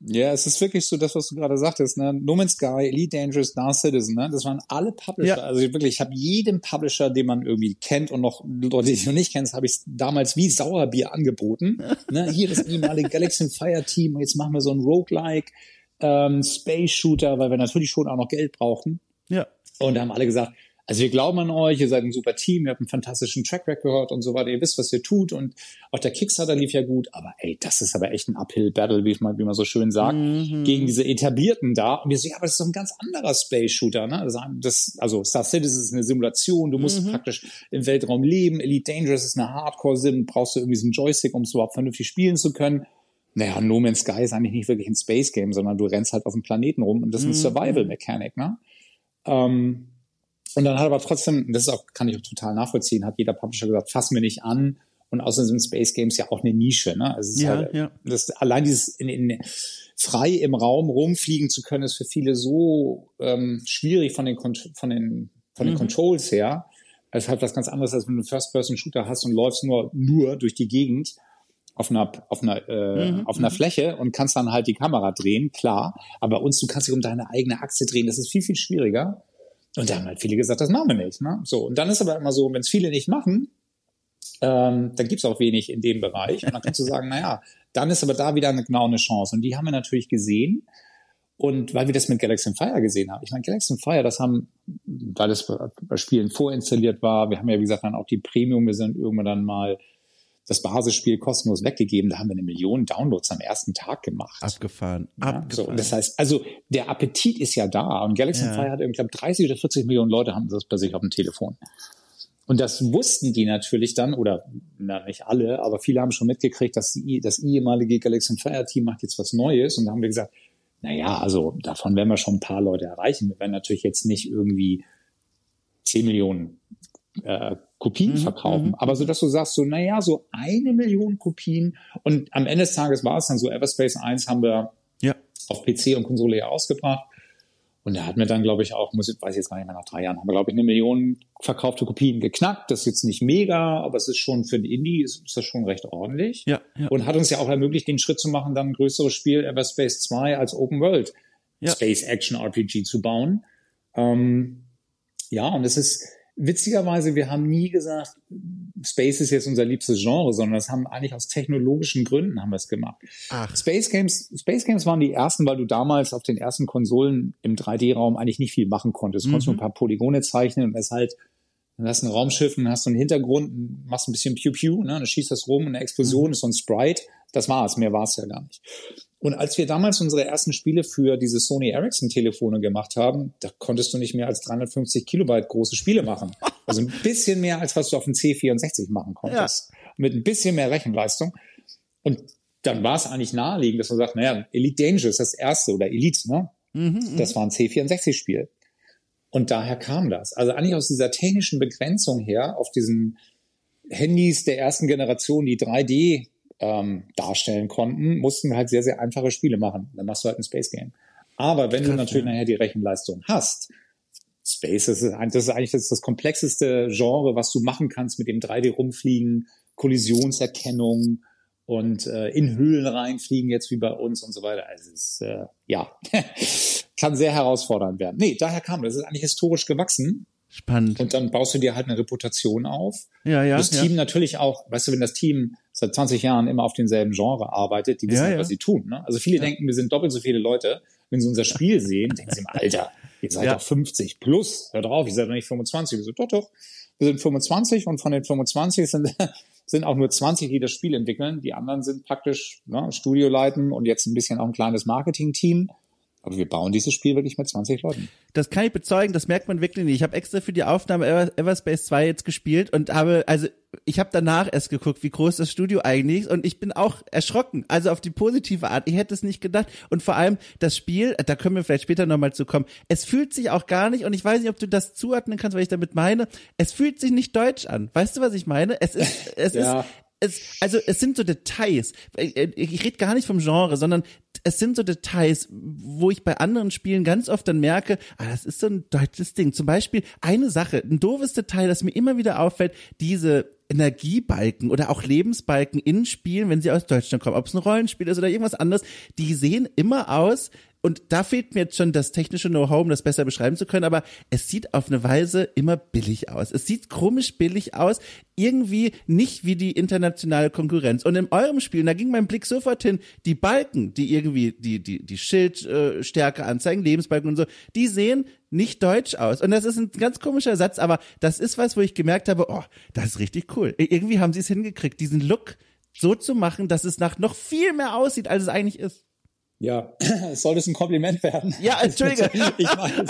Ja, es ist wirklich so das, was du gerade sagtest, ne? No Man's Sky, Elite Dangerous, Star Citizen, ne? Das waren alle Publisher. Ja. Also wirklich, ich habe jedem Publisher, den man irgendwie kennt und noch Leute, die ich noch nicht kennst, habe ich damals wie Sauerbier angeboten. ne? Hier das ehemalige Galaxy Fire Team, jetzt machen wir so ein Roguelike ähm, Space Shooter, weil wir natürlich schon auch noch Geld brauchten. Ja. Und da haben alle gesagt, also wir glauben an euch, ihr seid ein super Team, ihr habt einen fantastischen Track Record und so weiter, ihr wisst, was ihr tut und auch der Kickstarter lief ja gut, aber ey, das ist aber echt ein Uphill-Battle, wie man, wie man so schön sagt, mhm. gegen diese etablierten da. Und wir so, ja, aber das ist doch ein ganz anderer Space-Shooter, ne? Das, das, also Star Citizen ist eine Simulation, du musst mhm. praktisch im Weltraum leben, Elite Dangerous ist eine Hardcore-Sim, brauchst du irgendwie so einen Joystick, um es überhaupt vernünftig spielen zu können. Naja, No Man's Sky ist eigentlich nicht wirklich ein Space-Game, sondern du rennst halt auf dem Planeten rum und das ist eine mhm. Survival-Mechanik, ne? Ähm, und dann hat aber trotzdem, das ist auch, kann ich auch total nachvollziehen, hat jeder Publisher gesagt, fass mir nicht an. Und außerdem sind Space Games ja auch eine Nische. Ne? Also ja, halt, ja. Das, allein dieses in, in, frei im Raum rumfliegen zu können, ist für viele so ähm, schwierig von den, von den, von den mhm. Controls her. Es ist halt was ganz anderes, als wenn du einen First-Person-Shooter hast und läufst nur, nur durch die Gegend auf einer, auf einer, äh, mhm. auf einer mhm. Fläche und kannst dann halt die Kamera drehen, klar. Aber bei uns, du kannst dich um deine eigene Achse drehen. Das ist viel, viel schwieriger. Und da haben halt viele gesagt, das machen wir nicht. Ne? So, und dann ist aber immer so, wenn es viele nicht machen, ähm, dann gibt's auch wenig in dem Bereich. Und dann kannst du sagen, naja, dann ist aber da wieder eine, genau eine Chance. Und die haben wir natürlich gesehen. Und weil wir das mit Galaxy Fire gesehen haben. Ich meine, Galaxy Fire, das haben, weil das bei Spielen vorinstalliert war, wir haben ja, wie gesagt, dann auch die Premium, wir sind irgendwann dann mal das Basisspiel kostenlos weggegeben. Da haben wir eine Million Downloads am ersten Tag gemacht. Abgefahren. Ja, Abgefahren. So, das heißt, also der Appetit ist ja da. Und Galaxy ja. Fire hat, ich glaube, 30 oder 40 Millionen Leute haben das bei sich auf dem Telefon. Und das wussten die natürlich dann, oder na, nicht alle, aber viele haben schon mitgekriegt, dass die, das ehemalige Galaxy Fire Team macht jetzt was Neues. Und da haben wir gesagt, na ja, also davon werden wir schon ein paar Leute erreichen. Wir werden natürlich jetzt nicht irgendwie 10 Millionen äh, Kopien mhm, verkaufen. Mhm. Aber so, dass du sagst, so, naja, so eine Million Kopien. Und am Ende des Tages war es dann so, Everspace 1 haben wir ja. auf PC und Konsole ja ausgebracht. Und da hatten wir dann, glaube ich, auch, muss ich, weiß ich jetzt gar nicht mehr, nach drei Jahren haben wir, glaube ich, eine Million verkaufte Kopien geknackt. Das ist jetzt nicht mega, aber es ist schon für ein Indie, ist, ist das schon recht ordentlich. Ja, ja. Und hat uns ja auch ermöglicht, den Schritt zu machen, dann ein größeres Spiel, Everspace 2 als Open World ja. Space Action RPG zu bauen. Ähm, ja, und es ist, witzigerweise, wir haben nie gesagt, Space ist jetzt unser liebstes Genre, sondern das haben eigentlich aus technologischen Gründen haben wir es gemacht. Ach. Space Games, Space Games waren die ersten, weil du damals auf den ersten Konsolen im 3D-Raum eigentlich nicht viel machen konntest. Du mhm. konntest nur ein paar Polygone zeichnen und es halt, dann hast du ein Raumschiff und hast so einen Hintergrund, machst ein bisschen Pew Pew, ne, dann schießt das rum und eine Explosion mhm. ist so ein Sprite. Das war's, mehr war's ja gar nicht. Und als wir damals unsere ersten Spiele für diese Sony Ericsson Telefone gemacht haben, da konntest du nicht mehr als 350 Kilobyte große Spiele machen. Also ein bisschen mehr als was du auf dem C64 machen konntest. Ja. Mit ein bisschen mehr Rechenleistung. Und dann war es eigentlich naheliegend, dass man sagt, naja, Elite Dangerous, das erste oder Elite, ne? Mhm, das war ein C64-Spiel. Und daher kam das. Also eigentlich aus dieser technischen Begrenzung her, auf diesen Handys der ersten Generation, die 3D ähm, darstellen konnten, mussten wir halt sehr, sehr einfache Spiele machen. Dann machst du halt ein Space Game. Aber wenn Krass, du natürlich ja. nachher die Rechenleistung hast, Space, das ist, das ist eigentlich das, das komplexeste Genre, was du machen kannst mit dem 3D rumfliegen, Kollisionserkennung und äh, in Höhlen reinfliegen, jetzt wie bei uns und so weiter. Also es ist, äh, ja, kann sehr herausfordernd werden. Nee, daher kam das. Das ist eigentlich historisch gewachsen. Spannend. Und dann baust du dir halt eine Reputation auf. Ja, ja. Das ja. Team natürlich auch, weißt du, wenn das Team seit 20 Jahren immer auf demselben Genre arbeitet, die wissen, ja, ja. was sie tun. Ne? Also viele ja. denken, wir sind doppelt so viele Leute. Wenn sie unser Spiel sehen, denken sie, Alter, ihr seid doch 50 plus. Hör drauf, ihr seid doch nicht 25. Wir so, doch, doch. Wir sind 25 und von den 25 sind, sind auch nur 20, die das Spiel entwickeln. Die anderen sind praktisch ne, Studio leiten und jetzt ein bisschen auch ein kleines Marketing-Team. Aber wir bauen dieses Spiel wirklich mit 20 Leuten. Das kann ich bezeugen, das merkt man wirklich nicht. Ich habe extra für die Aufnahme Ever Everspace 2 jetzt gespielt und habe, also ich habe danach erst geguckt, wie groß das Studio eigentlich ist und ich bin auch erschrocken, also auf die positive Art. Ich hätte es nicht gedacht und vor allem das Spiel, da können wir vielleicht später nochmal zu kommen, es fühlt sich auch gar nicht und ich weiß nicht, ob du das zuordnen kannst, was ich damit meine, es fühlt sich nicht deutsch an. Weißt du, was ich meine? Es ist, es ja. ist, es, also es sind so Details. Ich, ich rede gar nicht vom Genre, sondern es sind so Details, wo ich bei anderen Spielen ganz oft dann merke, ah, das ist so ein deutsches Ding. Zum Beispiel eine Sache, ein doofes Detail, das mir immer wieder auffällt, diese Energiebalken oder auch Lebensbalken in Spielen, wenn sie aus Deutschland kommen, ob es ein Rollenspiel ist oder irgendwas anderes, die sehen immer aus und da fehlt mir jetzt schon das technische Know-how, um das besser beschreiben zu können, aber es sieht auf eine Weise immer billig aus. Es sieht komisch billig aus, irgendwie nicht wie die internationale Konkurrenz. Und in eurem Spiel, da ging mein Blick sofort hin, die Balken, die irgendwie die, die, die Schildstärke anzeigen, Lebensbalken und so, die sehen nicht deutsch aus. Und das ist ein ganz komischer Satz, aber das ist was, wo ich gemerkt habe, oh, das ist richtig cool. Irgendwie haben sie es hingekriegt, diesen Look so zu machen, dass es nach noch viel mehr aussieht, als es eigentlich ist. Ja, soll das ein Kompliment werden? Ja, entschuldige. ich, meine,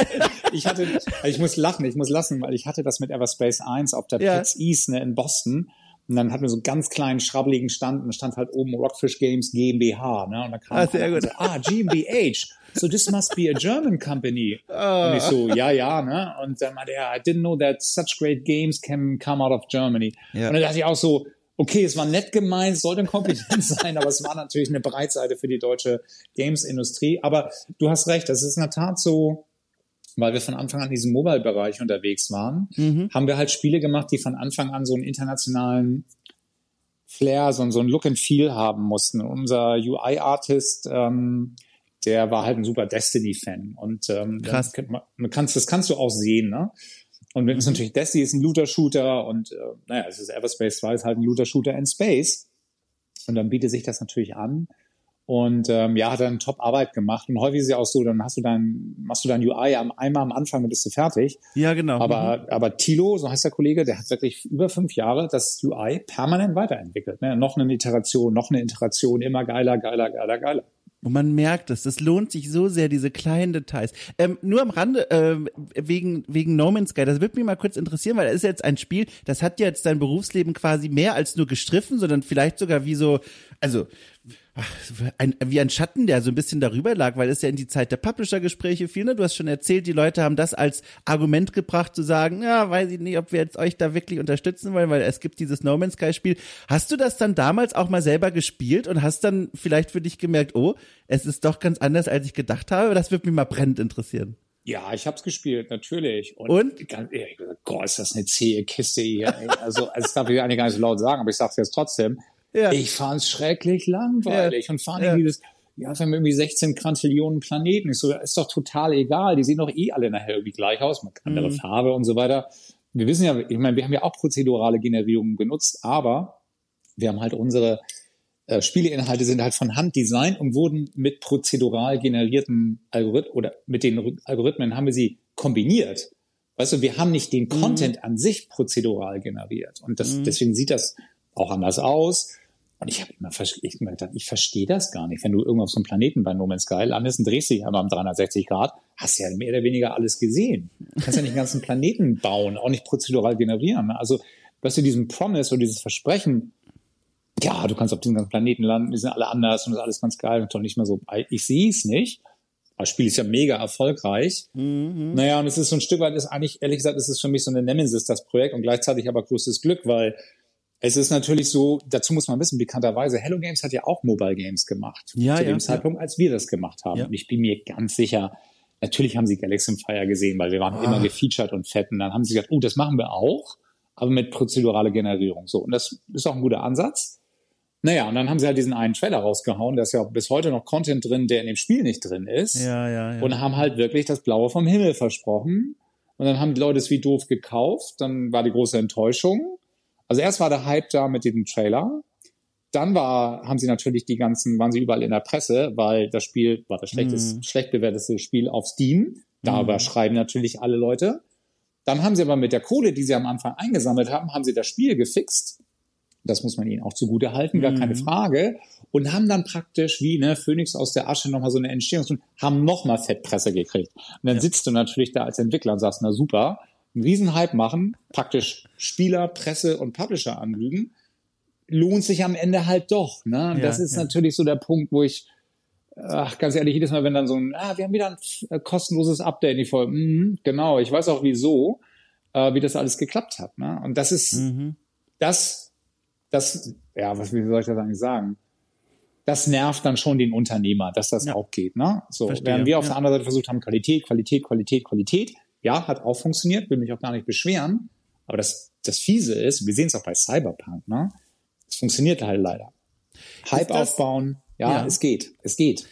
ich hatte, ich muss lachen, ich muss lassen, weil ich hatte das mit Everspace 1 auf der ja. PAX East ne, in Boston. Und dann hatten wir so einen ganz kleinen, schrabbeligen Stand und stand halt oben Rockfish Games GmbH, ne? Und da kam ah, sehr gut. So, ah, GmbH. So this must be a German company. Oh. Und ich so, ja, ja, ne? Und dann meinte er, I didn't know that such great games can come out of Germany. Ja. Und dann dachte ich auch so, okay, es war nett gemeint, es sollte ein Kompliment sein, aber es war natürlich eine Breitseite für die deutsche Games-Industrie. Aber du hast recht, das ist in der Tat so, weil wir von Anfang an in diesem Mobile-Bereich unterwegs waren, mhm. haben wir halt Spiele gemacht, die von Anfang an so einen internationalen Flair, so, so ein Look and Feel haben mussten. unser UI-Artist, ähm, der war halt ein super Destiny-Fan. Und ähm, Krass. Man, kannst, das kannst du auch sehen, ne? Und wenn es natürlich Destiny ist ein Looter-Shooter und äh, naja, es ist Everspace 2 ist halt ein Looter-Shooter in Space. Und dann bietet sich das natürlich an. Und ähm, ja, hat dann Top-Arbeit gemacht. Und häufig ist es ja auch so, dann hast du dein, machst du dein UI am, einmal am Anfang und bist du fertig. Ja, genau. Aber, mhm. aber Tilo, so heißt der Kollege, der hat wirklich über fünf Jahre das UI permanent weiterentwickelt. Ne? Noch eine Iteration, noch eine Iteration, immer geiler, geiler, geiler, geiler. Und man merkt es, das lohnt sich so sehr, diese kleinen Details. Ähm, nur am Rande, äh, wegen, wegen No Man's Sky, das würde mich mal kurz interessieren, weil das ist jetzt ein Spiel, das hat ja jetzt dein Berufsleben quasi mehr als nur gestriffen, sondern vielleicht sogar wie so, also ein, wie ein Schatten, der so ein bisschen darüber lag, weil es ja in die Zeit der Publisher-Gespräche fiel. Ne? Du hast schon erzählt, die Leute haben das als Argument gebracht, zu sagen, ja, weiß ich nicht, ob wir jetzt euch da wirklich unterstützen wollen, weil es gibt dieses No Man's Sky-Spiel. Hast du das dann damals auch mal selber gespielt und hast dann vielleicht für dich gemerkt, oh, es ist doch ganz anders, als ich gedacht habe? Das würde mich mal brennend interessieren. Ja, ich habe es gespielt, natürlich. Und? und? Ganz, ehrlich, Gott, ist das eine zähe Kiste hier. also, also, das darf ich eigentlich gar nicht so laut sagen, aber ich sage es jetzt trotzdem. Ja. Ich fand es schrecklich langweilig ja. und fand ja. dieses, ja, wir haben irgendwie 16 Quantillionen Planeten. Ich so, ist doch total egal. Die sehen doch eh alle nachher irgendwie gleich aus. Man kann andere mhm. Farbe und so weiter. Wir wissen ja, ich meine, wir haben ja auch prozedurale Generierungen genutzt, aber wir haben halt unsere äh, Spieleinhalte sind halt von Hand designt und wurden mit prozedural generierten Algorithmen oder mit den Algorithmen haben wir sie kombiniert. Weißt du, wir haben nicht den mhm. Content an sich prozedural generiert. Und das, mhm. deswegen sieht das auch anders aus. Und ich habe immer, ich immer gedacht, ich verstehe das gar nicht. Wenn du irgendwo auf so einem Planeten bei No Man's Sky landest und drehst dich einmal um 360 Grad, hast du ja mehr oder weniger alles gesehen. Du kannst ja nicht den ganzen Planeten bauen, auch nicht prozedural generieren. Also, weißt du, diesen Promise oder dieses Versprechen, ja, du kannst auf diesem ganzen Planeten landen, die sind alle anders und das ist alles ganz geil und doch nicht mehr so, ich sehe es nicht. Das Spiel ist ja mega erfolgreich. Mhm. Naja, und es ist so ein Stück weit, ist eigentlich, ehrlich gesagt, ist es für mich so eine Nemesis, das Projekt, und gleichzeitig aber größtes Glück, weil es ist natürlich so, dazu muss man wissen, bekannterweise, Hello Games hat ja auch Mobile Games gemacht. Ja, zu ja, dem Zeitpunkt, als wir das gemacht haben. Ja. Und ich bin mir ganz sicher, natürlich haben sie Galaxy Fire gesehen, weil wir waren Ah. immer gefeatured und fett. Und dann haben sie gesagt, oh, das machen wir auch, aber mit prozedurale Generierung. So. Und das ist auch ein guter Ansatz. Naja, und dann haben sie halt diesen einen Trailer rausgehauen, da ist ja bis heute noch Content drin, der in dem Spiel nicht drin ist. Ja, ja, ja. Und haben halt wirklich das Blaue vom Himmel versprochen. Und dann haben die Leute es wie doof gekauft. Dann war die große Enttäuschung. Also erst war der Hype da mit diesem Trailer. Dann war, haben sie natürlich die ganzen, waren sie überall in der Presse, weil das Spiel war das schlechteste, Mhm. schlecht bewertete Spiel auf Steam. Darüber Mhm. schreiben natürlich alle Leute. Dann haben sie aber mit der Kohle, die sie am Anfang eingesammelt haben, haben sie das Spiel gefixt. Das muss man ihnen auch zugute halten, gar Mhm. keine Frage. Und haben dann praktisch wie ne Phoenix aus der Asche nochmal so eine Entstehung, haben nochmal Fettpresse gekriegt. Und dann Ja. sitzt du natürlich da als Entwickler und sagst, na super, einen Riesenhype machen, praktisch Spieler, Presse und Publisher anlügen, lohnt sich am Ende halt doch. Ne? Und Ja, das ist ja. natürlich so der Punkt, wo ich, ach, ganz ehrlich, jedes Mal, wenn dann so ein, ah, wir haben wieder ein äh, kostenloses Update, ich voll, mhm, genau, ich weiß auch wieso, äh, wie das alles geklappt hat. Ne? Und das ist, Mhm. das, das, ja, was wie soll ich das eigentlich sagen? Das nervt dann schon den Unternehmer, dass das Ja. auch geht. Ne? So, Verstehe, während wir auf ja. der anderen Seite versucht haben, Qualität, Qualität, Qualität, Qualität. Ja, hat auch funktioniert, will mich auch gar nicht beschweren. Aber das, das Fiese ist, wir sehen es auch bei Cyberpunk, ne? Es funktioniert halt leider. Hype das- aufbauen, ja, Ja. es geht, es geht.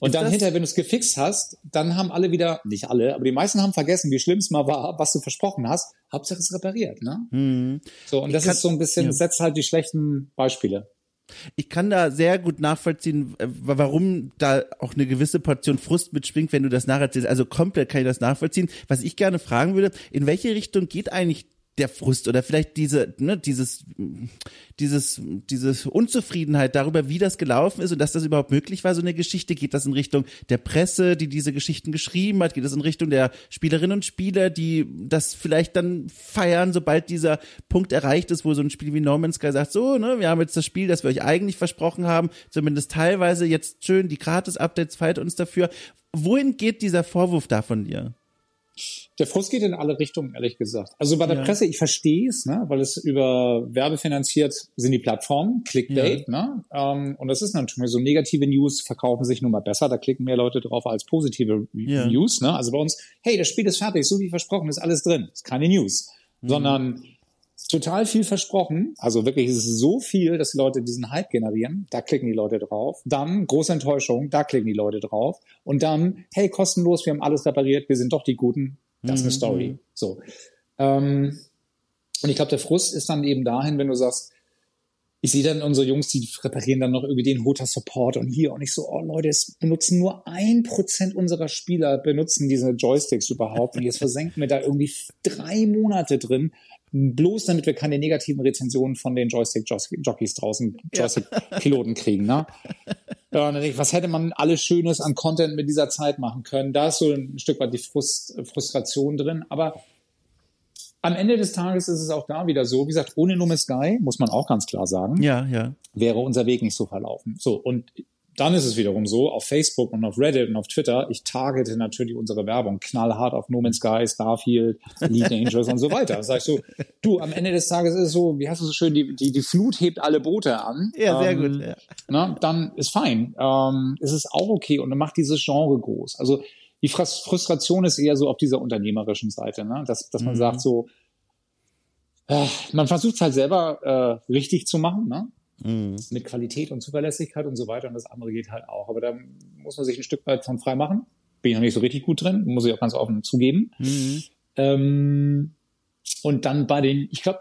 Und Ist dann das- hinterher, wenn du es gefixt hast, dann haben alle wieder, nicht alle, aber die meisten haben vergessen, wie schlimm es mal war, was du versprochen hast. Hauptsache es repariert, ne? Mhm. So, und das kann- ist so ein bisschen, ja. setzt halt die schlechten Beispiele. Ich kann da sehr gut nachvollziehen, äh, warum da auch eine gewisse Portion Frust mitschwingt, wenn du das nacherzählst. Also komplett kann ich das nachvollziehen. Was ich gerne fragen würde, in welche Richtung geht eigentlich der Frust oder vielleicht diese, ne, dieses, dieses, dieses Unzufriedenheit darüber, wie das gelaufen ist und dass das überhaupt möglich war, so eine Geschichte? Geht das in Richtung der Presse, die diese Geschichten geschrieben hat? Geht das in Richtung der Spielerinnen und Spieler, die das vielleicht dann feiern, sobald dieser Punkt erreicht ist, wo so ein Spiel wie No Man's Sky sagt, so, ne, wir haben jetzt das Spiel, das wir euch eigentlich versprochen haben, zumindest teilweise jetzt schön, die Gratis-Updates feiert uns dafür. Wohin geht dieser Vorwurf da von dir? Der Frust geht in alle Richtungen, ehrlich gesagt. Also bei der Ja. Presse, ich verstehe es, ne, weil es über werbefinanziert sind die Plattformen, Clickbait, ne? Ähm, und das ist natürlich so negative News verkaufen sich nun mal besser, da klicken mehr Leute drauf als positive Ja. News, ne? Also bei uns, hey, das Spiel ist fertig, so wie versprochen, ist alles drin, ist keine News, Mhm. sondern total viel versprochen. Also wirklich ist es so viel, dass die Leute diesen Hype generieren. Da klicken die Leute drauf. Dann große Enttäuschung, da klicken die Leute drauf. Und dann, hey, kostenlos, wir haben alles repariert, wir sind doch die Guten. Das ist eine Mhm. Story. So. Ähm, und ich glaube, der Frust ist dann eben dahin, wenn du sagst, ich sehe dann unsere Jungs, die reparieren dann noch irgendwie den Hoter Support und hier und ich so, oh Leute, es benutzen nur ein Prozent unserer Spieler benutzen diese Joysticks überhaupt und jetzt versenken wir da irgendwie drei Monate drin, bloß damit wir keine negativen Rezensionen von den Joystick-Jockeys draußen, Joystick-Piloten kriegen, ne? Ja, und dann denk ich, was hätte man alles Schönes an Content mit dieser Zeit machen können? Da ist so ein Stück weit die Frust, Frustration drin, aber am Ende des Tages ist es auch da wieder so, wie gesagt, ohne No Man's Sky, muss man auch ganz klar sagen, Ja, ja. wäre unser Weg nicht so verlaufen. So, und dann ist es wiederum so, auf Facebook und auf Reddit und auf Twitter, ich targete natürlich unsere Werbung knallhart auf No Man's Sky, Starfield, Elite Dangerous und so weiter. Sag ich so, du, am Ende des Tages ist es so, wie hast du so schön, die, die, die Flut hebt alle Boote an. Ja, sehr Ähm, gut. Ja. na, dann ist fein. Ähm, es ist auch okay und dann macht dieses Genre groß. Also die Frus- Frustration ist eher so auf dieser unternehmerischen Seite, ne? dass, dass man Mhm. sagt so, äh, man versucht es halt selber äh, richtig zu machen, ne? Mhm. mit Qualität und Zuverlässigkeit und so weiter und das andere geht halt auch. Aber da muss man sich ein Stück weit von frei machen. Bin ich noch nicht so richtig gut drin, muss ich auch ganz offen zugeben. Mhm. Ähm, und dann bei den, ich glaube,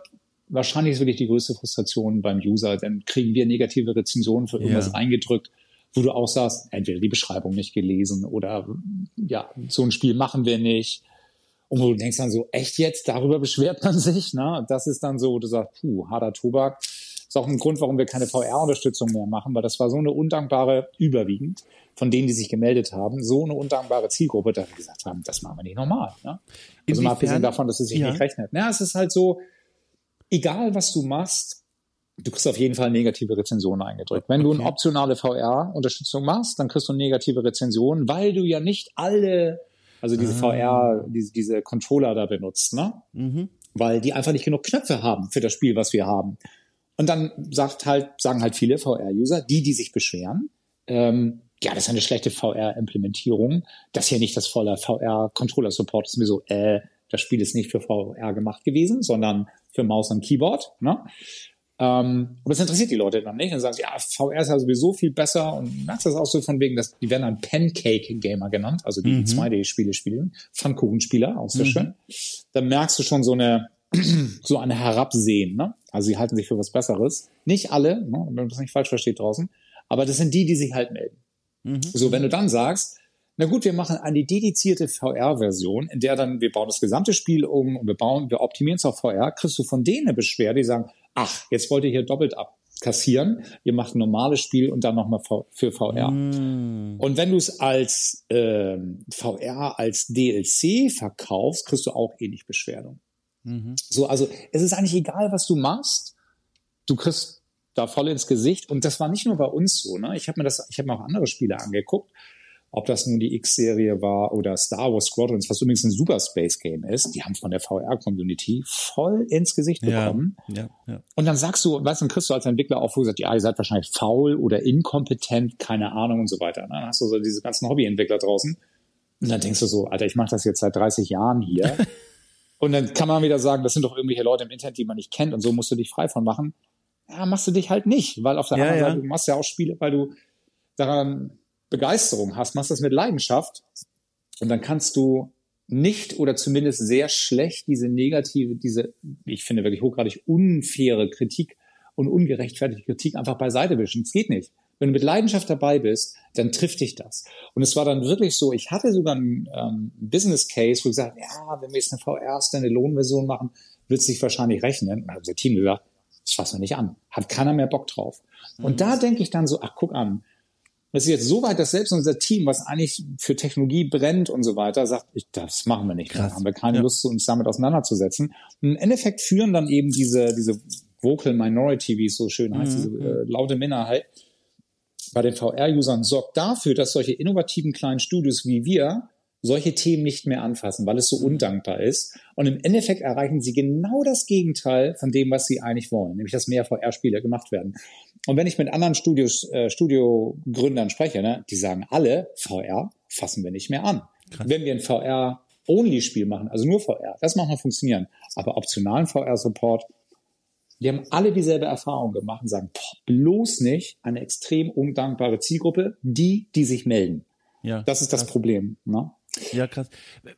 wahrscheinlich ist wirklich die größte Frustration beim User, dann kriegen wir negative Rezensionen für irgendwas Ja. eingedrückt, wo du auch sagst, entweder die Beschreibung nicht gelesen oder ja, so ein Spiel machen wir nicht. Und wo du denkst dann so, echt jetzt, darüber beschwert man sich, ne? Das ist dann so, wo du sagst, puh, harter Tobak. Ist auch ein Grund, warum wir keine VR-Unterstützung mehr machen, weil das war so eine undankbare, überwiegend, von denen, die sich gemeldet haben, so eine undankbare Zielgruppe, dass wir gesagt haben, das machen wir nicht normal. Ne? Also mal abgesehen davon, dass es sich Ja. nicht rechnet. Na, es ist halt so, egal was du machst, du kriegst auf jeden Fall negative Rezensionen eingedrückt. Wenn okay. du eine optionale VR-Unterstützung machst, dann kriegst du negative Rezensionen, weil du ja nicht alle, also diese ah. VR, diese, diese Controller da benutzt, ne? Mhm. Weil die einfach nicht genug Knöpfe haben für das Spiel, was wir haben. Und dann sagt halt, sagen halt viele VR-User, die, die sich beschweren, ähm, ja, das ist eine schlechte VR-Implementierung. Das hier nicht das volle VR-Controller-Support ist mir so, äh, das Spiel ist nicht für VR gemacht gewesen, sondern für Maus und Keyboard. Ne? Ähm, aber das interessiert die Leute dann nicht. Dann sagen sie, ja, VR ist ja sowieso viel besser. Und merkst das auch so von wegen, dass die werden dann Pancake-Gamer genannt, also die mhm. 2D-Spiele spielen. Pfannkuchenspieler, auch sehr mhm. schön. Dann merkst du schon so eine, so eine Herabsehen. Ne? Also sie halten sich für was Besseres. Nicht alle, ne? wenn man das nicht falsch versteht draußen. Aber das sind die, die sich halt melden. Mhm. So, wenn du dann sagst, na gut, wir machen eine dedizierte VR-Version, in der dann, wir bauen das gesamte Spiel um und wir bauen, wir optimieren es auf VR, kriegst du von denen eine Beschwerde, die sagen, ach, jetzt wollt ihr hier doppelt abkassieren, ihr macht ein normales Spiel und dann nochmal für VR. Mm. Und wenn du es als äh, VR, als DLC verkaufst, kriegst du auch ähnlich Beschwerdung. Mhm. So, also es ist eigentlich egal, was du machst, du kriegst da voll ins Gesicht. Und das war nicht nur bei uns so. Ne? Ich habe mir das, ich habe mir auch andere Spiele angeguckt ob das nun die X-Serie war oder Star Wars Squadrons, was übrigens ein Super Space Game ist, die haben von der VR-Community voll ins Gesicht bekommen. Ja, ja, ja. Und dann sagst du, weißt du, dann kriegst du als Entwickler auch gesagt, ja, ihr seid wahrscheinlich faul oder inkompetent, keine Ahnung und so weiter. Dann hast du so diese ganzen Hobbyentwickler draußen. Und dann denkst du so, Alter, ich mache das jetzt seit 30 Jahren hier. und dann kann man wieder sagen, das sind doch irgendwelche Leute im Internet, die man nicht kennt und so musst du dich frei von machen. Ja, machst du dich halt nicht, weil auf der anderen Seite, du machst ja auch Spiele, weil du daran Begeisterung hast, machst das mit Leidenschaft und dann kannst du nicht oder zumindest sehr schlecht diese negative, diese, ich finde wirklich hochgradig unfaire Kritik und ungerechtfertigte Kritik einfach beiseite wischen. Es geht nicht. Wenn du mit Leidenschaft dabei bist, dann trifft dich das. Und es war dann wirklich so, ich hatte sogar einen ähm, Business Case, wo ich gesagt ja, wenn wir jetzt eine VR eine Lohnversion machen, wird es sich wahrscheinlich rechnen. Und dann hat unser Team gesagt, das fassen wir nicht an. Hat keiner mehr Bock drauf. Und mhm. da denke ich dann so, ach, guck an, es ist jetzt so weit, dass selbst unser Team, was eigentlich für Technologie brennt und so weiter, sagt, ich, das machen wir nicht. Krass. Da haben wir keine ja. Lust, uns damit auseinanderzusetzen. Und Im Endeffekt führen dann eben diese, diese Vocal Minority, wie es so schön heißt, mhm. diese äh, laute Minderheit, bei den VR-Usern sorgt dafür, dass solche innovativen kleinen Studios wie wir solche Themen nicht mehr anfassen, weil es so undankbar ist. Und im Endeffekt erreichen sie genau das Gegenteil von dem, was sie eigentlich wollen, nämlich dass mehr VR-Spiele gemacht werden. Und wenn ich mit anderen Studios, äh, Studiogründern spreche, ne, die sagen alle, VR fassen wir nicht mehr an. Krass. Wenn wir ein VR-Only-Spiel machen, also nur VR, das macht noch funktionieren. Aber optionalen VR-Support, die haben alle dieselbe Erfahrung gemacht und sagen, boah, bloß nicht eine extrem undankbare Zielgruppe, die, die sich melden. Ja, das ist das Problem. Ne? Ja, krass.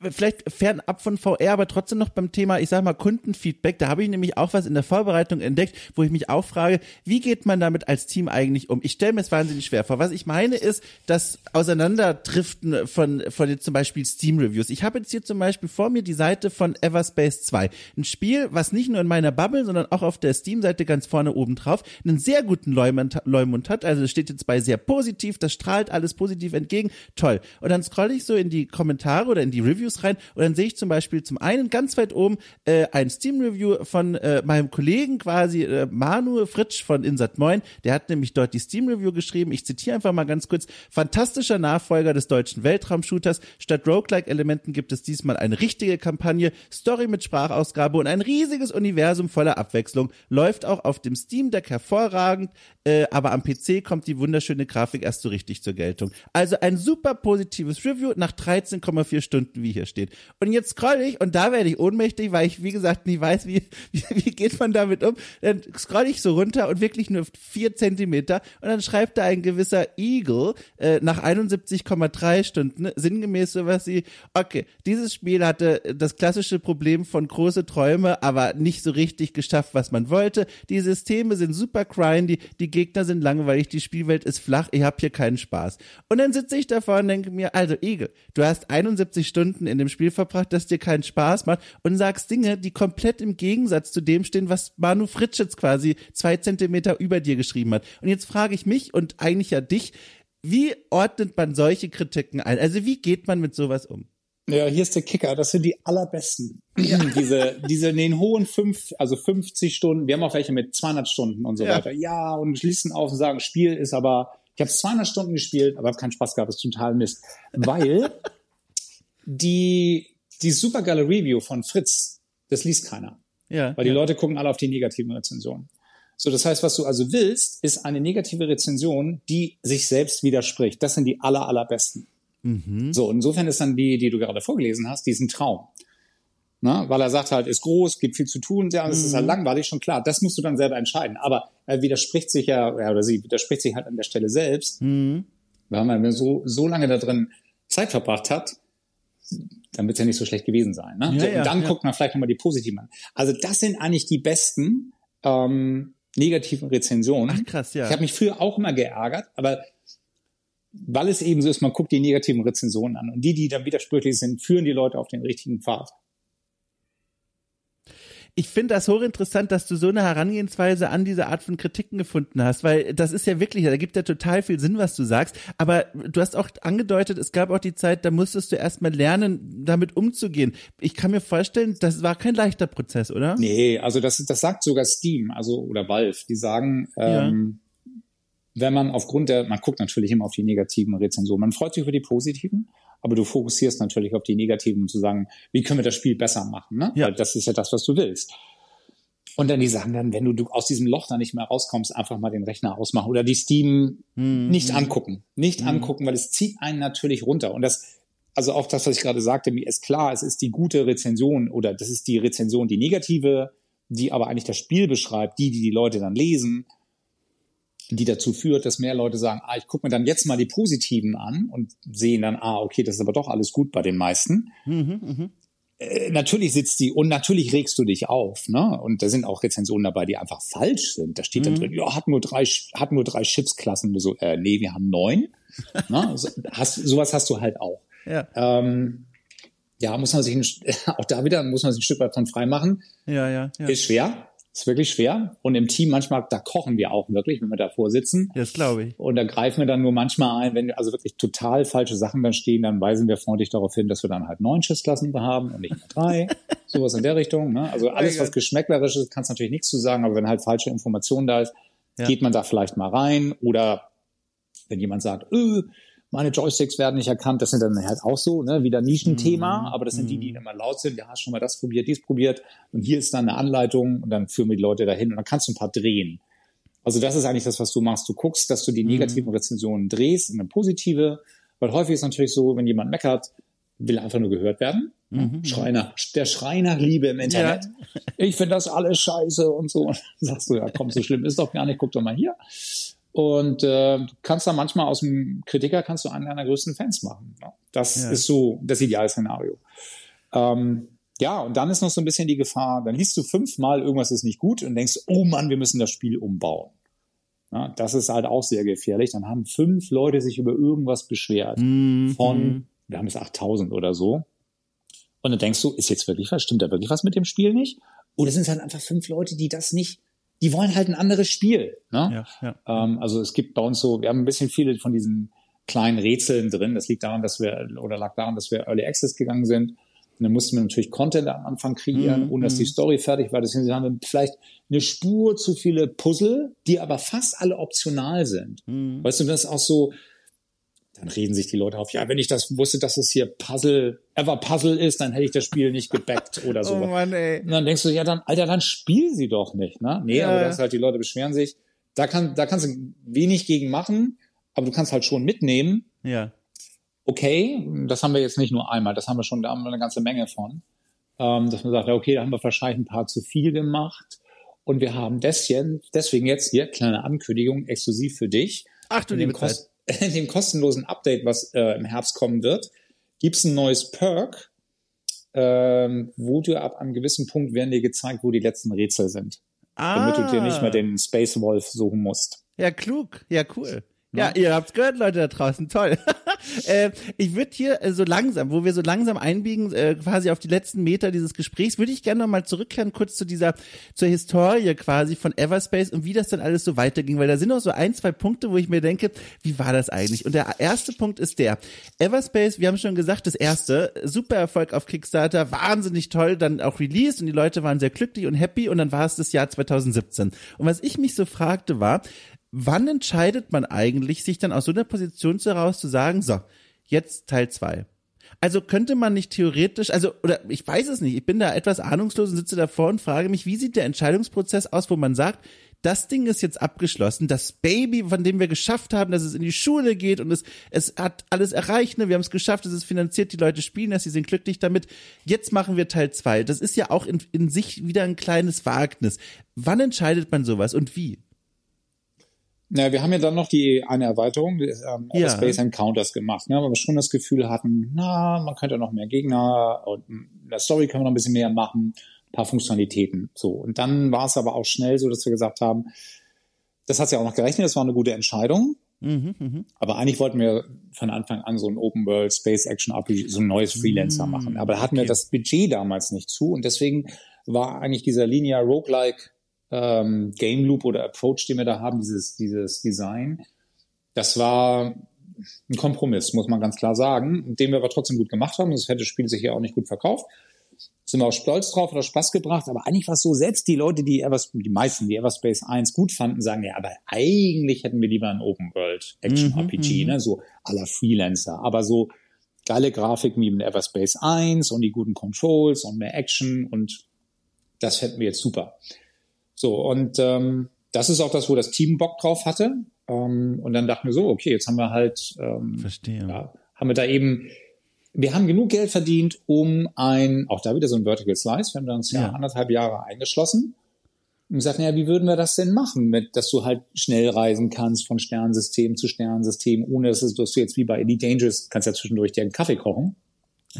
Vielleicht fernab von VR, aber trotzdem noch beim Thema, ich sag mal, Kundenfeedback. Da habe ich nämlich auch was in der Vorbereitung entdeckt, wo ich mich auch frage, wie geht man damit als Team eigentlich um? Ich stelle mir es wahnsinnig schwer vor. Was ich meine ist, das Auseinanderdriften von, von jetzt zum Beispiel Steam-Reviews. Ich habe jetzt hier zum Beispiel vor mir die Seite von Everspace 2. Ein Spiel, was nicht nur in meiner Bubble, sondern auch auf der Steam-Seite ganz vorne oben drauf einen sehr guten Leumund, Leumund hat. Also steht jetzt bei sehr positiv, das strahlt alles positiv entgegen. Toll. Und dann scroll ich so in die Kommentare oder in die Reviews rein und dann sehe ich zum Beispiel zum einen ganz weit oben äh, ein Steam-Review von äh, meinem Kollegen quasi äh, Manu Fritsch von Insat Moin. Der hat nämlich dort die Steam-Review geschrieben. Ich zitiere einfach mal ganz kurz. Fantastischer Nachfolger des deutschen Weltraumshooters. Statt Roguelike-Elementen gibt es diesmal eine richtige Kampagne, Story mit Sprachausgabe und ein riesiges Universum voller Abwechslung. Läuft auch auf dem Steam Deck hervorragend, äh, aber am PC kommt die wunderschöne Grafik erst so richtig zur Geltung. Also ein super positives Review nach 13 13,4 Stunden, wie hier steht. Und jetzt scroll ich und da werde ich ohnmächtig, weil ich, wie gesagt, nicht weiß, wie, wie, wie geht man damit um. Dann scroll ich so runter und wirklich nur vier Zentimeter und dann schreibt da ein gewisser Eagle äh, nach 71,3 Stunden sinngemäß sowas wie, okay, dieses Spiel hatte das klassische Problem von große Träume, aber nicht so richtig geschafft, was man wollte. Die Systeme sind super grindy, die Gegner sind langweilig, die Spielwelt ist flach, ich habe hier keinen Spaß. Und dann sitze ich davor und denke mir, also Eagle, du hast 71 Stunden in dem Spiel verbracht, das dir keinen Spaß macht und sagst Dinge, die komplett im Gegensatz zu dem stehen, was Manu Fritsch jetzt quasi zwei Zentimeter über dir geschrieben hat. Und jetzt frage ich mich und eigentlich ja dich, wie ordnet man solche Kritiken ein? Also wie geht man mit sowas um? Ja, hier ist der Kicker. Das sind die allerbesten. Ja. diese, diese in den hohen fünf, also 50 Stunden. Wir haben auch welche mit 200 Stunden und so ja. weiter. Ja, und schließen auf und sagen, Spiel ist aber, ich habe 200 Stunden gespielt, aber habe keinen Spaß gehabt. Das ist total Mist. Weil die, die supergeile Review von Fritz, das liest keiner. Ja. Weil die ja. Leute gucken alle auf die negativen Rezensionen. So, das heißt, was du also willst, ist eine negative Rezension, die sich selbst widerspricht. Das sind die aller, allerbesten. Mhm. So, insofern ist dann die, die du gerade vorgelesen hast, diesen Traum. Na, weil er sagt halt, ist groß, gibt viel zu tun, ja, das mhm. ist halt mhm. langweilig, schon klar. Das musst du dann selber entscheiden. Aber er widerspricht sich ja, ja oder sie widerspricht sich halt an der Stelle selbst. Mhm. Weil man so, so lange da drin Zeit verbracht hat, dann wird es ja nicht so schlecht gewesen sein. Ne? Ja, und dann ja. guckt man vielleicht nochmal die positiven an. Also das sind eigentlich die besten ähm, negativen Rezensionen. Ach, krass, ja. Ich habe mich früher auch immer geärgert, aber weil es eben so ist, man guckt die negativen Rezensionen an und die, die dann widersprüchlich sind, führen die Leute auf den richtigen Pfad. Ich finde das hochinteressant, dass du so eine Herangehensweise an diese Art von Kritiken gefunden hast, weil das ist ja wirklich, da gibt ja total viel Sinn, was du sagst. Aber du hast auch angedeutet, es gab auch die Zeit, da musstest du erstmal lernen, damit umzugehen. Ich kann mir vorstellen, das war kein leichter Prozess, oder? Nee, also das, das sagt sogar Steam, also oder Valve. Die sagen, ähm, wenn man aufgrund der, man guckt natürlich immer auf die negativen Rezensionen, man freut sich über die positiven, aber du fokussierst natürlich auf die negativen, um zu sagen, wie können wir das Spiel besser machen, ne? Ja. Weil das ist ja das, was du willst. Und dann die sagen dann, wenn du, du aus diesem Loch da nicht mehr rauskommst, einfach mal den Rechner ausmachen oder die Steam mhm. nicht angucken. Nicht mhm. angucken, weil es zieht einen natürlich runter. Und das, also auch das, was ich gerade sagte, mir ist klar, es ist die gute Rezension oder das ist die Rezension, die negative, die aber eigentlich das Spiel beschreibt, die, die die Leute dann lesen die dazu führt, dass mehr Leute sagen, ah, ich gucke mir dann jetzt mal die positiven an und sehen dann, ah, okay, das ist aber doch alles gut bei den meisten. Mhm, mh. äh, natürlich sitzt die und natürlich regst du dich auf, ne? Und da sind auch Rezensionen dabei, die einfach falsch sind. Da steht mhm. dann drin, ja, hat nur drei, hat nur drei Schiffsklassen. So, äh, nee, wir haben neun. ne? hast, sowas hast du halt auch. Ja. Ähm, ja, muss man sich auch da wieder muss man sich ein Stück weit von frei machen. Ja, ja, ja. Ist schwer, ist wirklich schwer. Und im Team manchmal, da kochen wir auch wirklich, wenn wir davor sitzen. Das glaube ich. Und da greifen wir dann nur manchmal ein, wenn also wirklich total falsche Sachen dann stehen, dann weisen wir freundlich darauf hin, dass wir dann halt neun Schiffsklassen haben und nicht mehr drei. Sowas in der Richtung. Ne? Also alles, was geschmäcklerisch ist, kannst natürlich nichts zu sagen, aber wenn halt falsche Information da ist, ja. geht man da vielleicht mal rein. Oder wenn jemand sagt, öh, meine Joysticks werden nicht erkannt. Das sind dann halt auch so, ne, wieder Nischenthema, mm, aber das sind die, die mhm. immer laut sind. Ja, hast schon mal das probiert, dies probiert. Und hier ist dann eine Anleitung und dann führen wir die Leute dahin und dann kannst du ein paar drehen. Also das ist eigentlich das, was du machst. Du guckst, dass du die mhm. negativen Rezensionen drehst in eine positive, weil häufig ist natürlich so, wenn jemand meckert, will einfach nur gehört werden. Mhm. Schreiner, der Schrei nach Liebe im Internet. Ja. Ich finde das alles scheiße und so. Und dann sagst du, ja komm, so schlimm ist doch gar nicht, guck doch mal hier. Und äh, du kannst da manchmal aus dem Kritiker kannst du einen deiner größten Fans machen. Ne? Das ja. ist so das Idealszenario. Ähm, ja, und dann ist noch so ein bisschen die Gefahr, dann liest du fünfmal, irgendwas ist nicht gut und denkst, oh Mann, wir müssen das Spiel umbauen. Ja, das ist halt auch sehr gefährlich. Dann haben fünf Leute sich über irgendwas beschwert. Mhm. Von, wir haben es 8000 oder so. Und dann denkst du, ist jetzt wirklich was? Stimmt da wirklich was mit dem Spiel nicht? Oder sind es halt einfach fünf Leute, die das nicht die wollen halt ein anderes Spiel. Ne? Ja, ja. Ähm, also es gibt bei uns so, wir haben ein bisschen viele von diesen kleinen Rätseln drin. Das liegt daran, dass wir, oder lag daran, dass wir Early Access gegangen sind. Und dann mussten wir natürlich Content am Anfang kreieren, mm, ohne dass mm. die Story fertig war. Deswegen haben wir vielleicht eine Spur zu viele Puzzle, die aber fast alle optional sind. Mm. Weißt du, das ist auch so, dann reden sich die Leute auf, ja, wenn ich das wusste, dass es hier Puzzle, ever Puzzle ist, dann hätte ich das Spiel nicht gebackt oder so. oh Mann, ey. Und dann denkst du, ja, dann, Alter, dann spiel sie doch nicht, ne? Nee, ja. aber das ist halt, die Leute beschweren sich. Da kann, da kannst du wenig gegen machen, aber du kannst halt schon mitnehmen. Ja. Okay, das haben wir jetzt nicht nur einmal, das haben wir schon, da haben wir eine ganze Menge von. Ähm, dass man sagt, okay, da haben wir wahrscheinlich ein paar zu viel gemacht. Und wir haben deswegen, deswegen jetzt hier, kleine Ankündigung, exklusiv für dich. Ach du liebe Zeit in dem kostenlosen Update, was äh, im Herbst kommen wird, gibt es ein neues Perk, ähm, wo du ab einem gewissen Punkt werden dir gezeigt, wo die letzten Rätsel sind. Ah. Damit du dir nicht mehr den Space Wolf suchen musst. Ja, klug. Ja, cool. Ja, ja ihr habt's gehört, Leute da draußen. Toll. äh, ich würde hier äh, so langsam, wo wir so langsam einbiegen, äh, quasi auf die letzten Meter dieses Gesprächs, würde ich gerne noch mal zurückkehren, kurz zu dieser, zur Historie quasi von Everspace und wie das dann alles so weiterging, weil da sind noch so ein, zwei Punkte, wo ich mir denke, wie war das eigentlich? Und der erste Punkt ist der, Everspace, wir haben schon gesagt, das erste, super Erfolg auf Kickstarter, wahnsinnig toll, dann auch released und die Leute waren sehr glücklich und happy und dann war es das Jahr 2017. Und was ich mich so fragte war, wann entscheidet man eigentlich, sich dann aus so einer Position heraus zu sagen, so, jetzt Teil zwei. Also könnte man nicht theoretisch, also, oder ich weiß es nicht, ich bin da etwas ahnungslos und sitze davor und frage mich, wie sieht der Entscheidungsprozess aus, wo man sagt, das Ding ist jetzt abgeschlossen, das Baby, von dem wir geschafft haben, dass es in die Schule geht und es, es hat alles erreicht, ne? wir haben es geschafft, es ist finanziert, die Leute spielen das, sie sind glücklich damit, jetzt machen wir Teil zwei. Das ist ja auch in, in sich wieder ein kleines Wagnis. Wann entscheidet man sowas und wie? Na, wir haben ja dann noch die eine Erweiterung, die, ähm, ja. Space Encounters gemacht, ne, weil wir schon das Gefühl hatten, na, man könnte noch mehr Gegner und in der Story können wir noch ein bisschen mehr machen, ein paar Funktionalitäten. So. Und dann war es aber auch schnell so, dass wir gesagt haben, das hat ja auch noch gerechnet, das war eine gute Entscheidung. Mhm, mh. Aber eigentlich wollten wir von Anfang an so ein Open World Space Action RPG, so ein neues Freelancer mhm, machen. Aber da hatten okay. wir das Budget damals nicht zu und deswegen war eigentlich dieser Linear Roguelike ähm, Game Loop oder Approach, den wir da haben, dieses, dieses Design, das war ein Kompromiss, muss man ganz klar sagen, den wir aber trotzdem gut gemacht haben. Das hätte das Spiel sich ja auch nicht gut verkauft. Sind wir auch stolz drauf, hat auch Spaß gebracht. Aber eigentlich war es so, selbst die Leute, die Evers, die meisten, die Everspace 1 gut fanden, sagen, ja, aber eigentlich hätten wir lieber ein Open World Action mhm, RPG, mhm, ne, so aller Freelancer. Aber so geile Grafiken wie in Everspace 1 und die guten Controls und mehr Action und das fänden wir jetzt super. So, und ähm, das ist auch das, wo das Team Bock drauf hatte. Ähm, und dann dachten wir so, okay, jetzt haben wir halt, ähm, Verstehe. Ja, haben wir da eben, wir haben genug Geld verdient, um ein, auch da wieder so ein Vertical Slice, wir haben da uns ja, ja anderthalb Jahre eingeschlossen und gesagt, naja, wie würden wir das denn machen, mit, dass du halt schnell reisen kannst von Sternensystem zu Sternensystem, ohne dass du jetzt wie bei Elite Dangerous kannst ja zwischendurch dir einen Kaffee kochen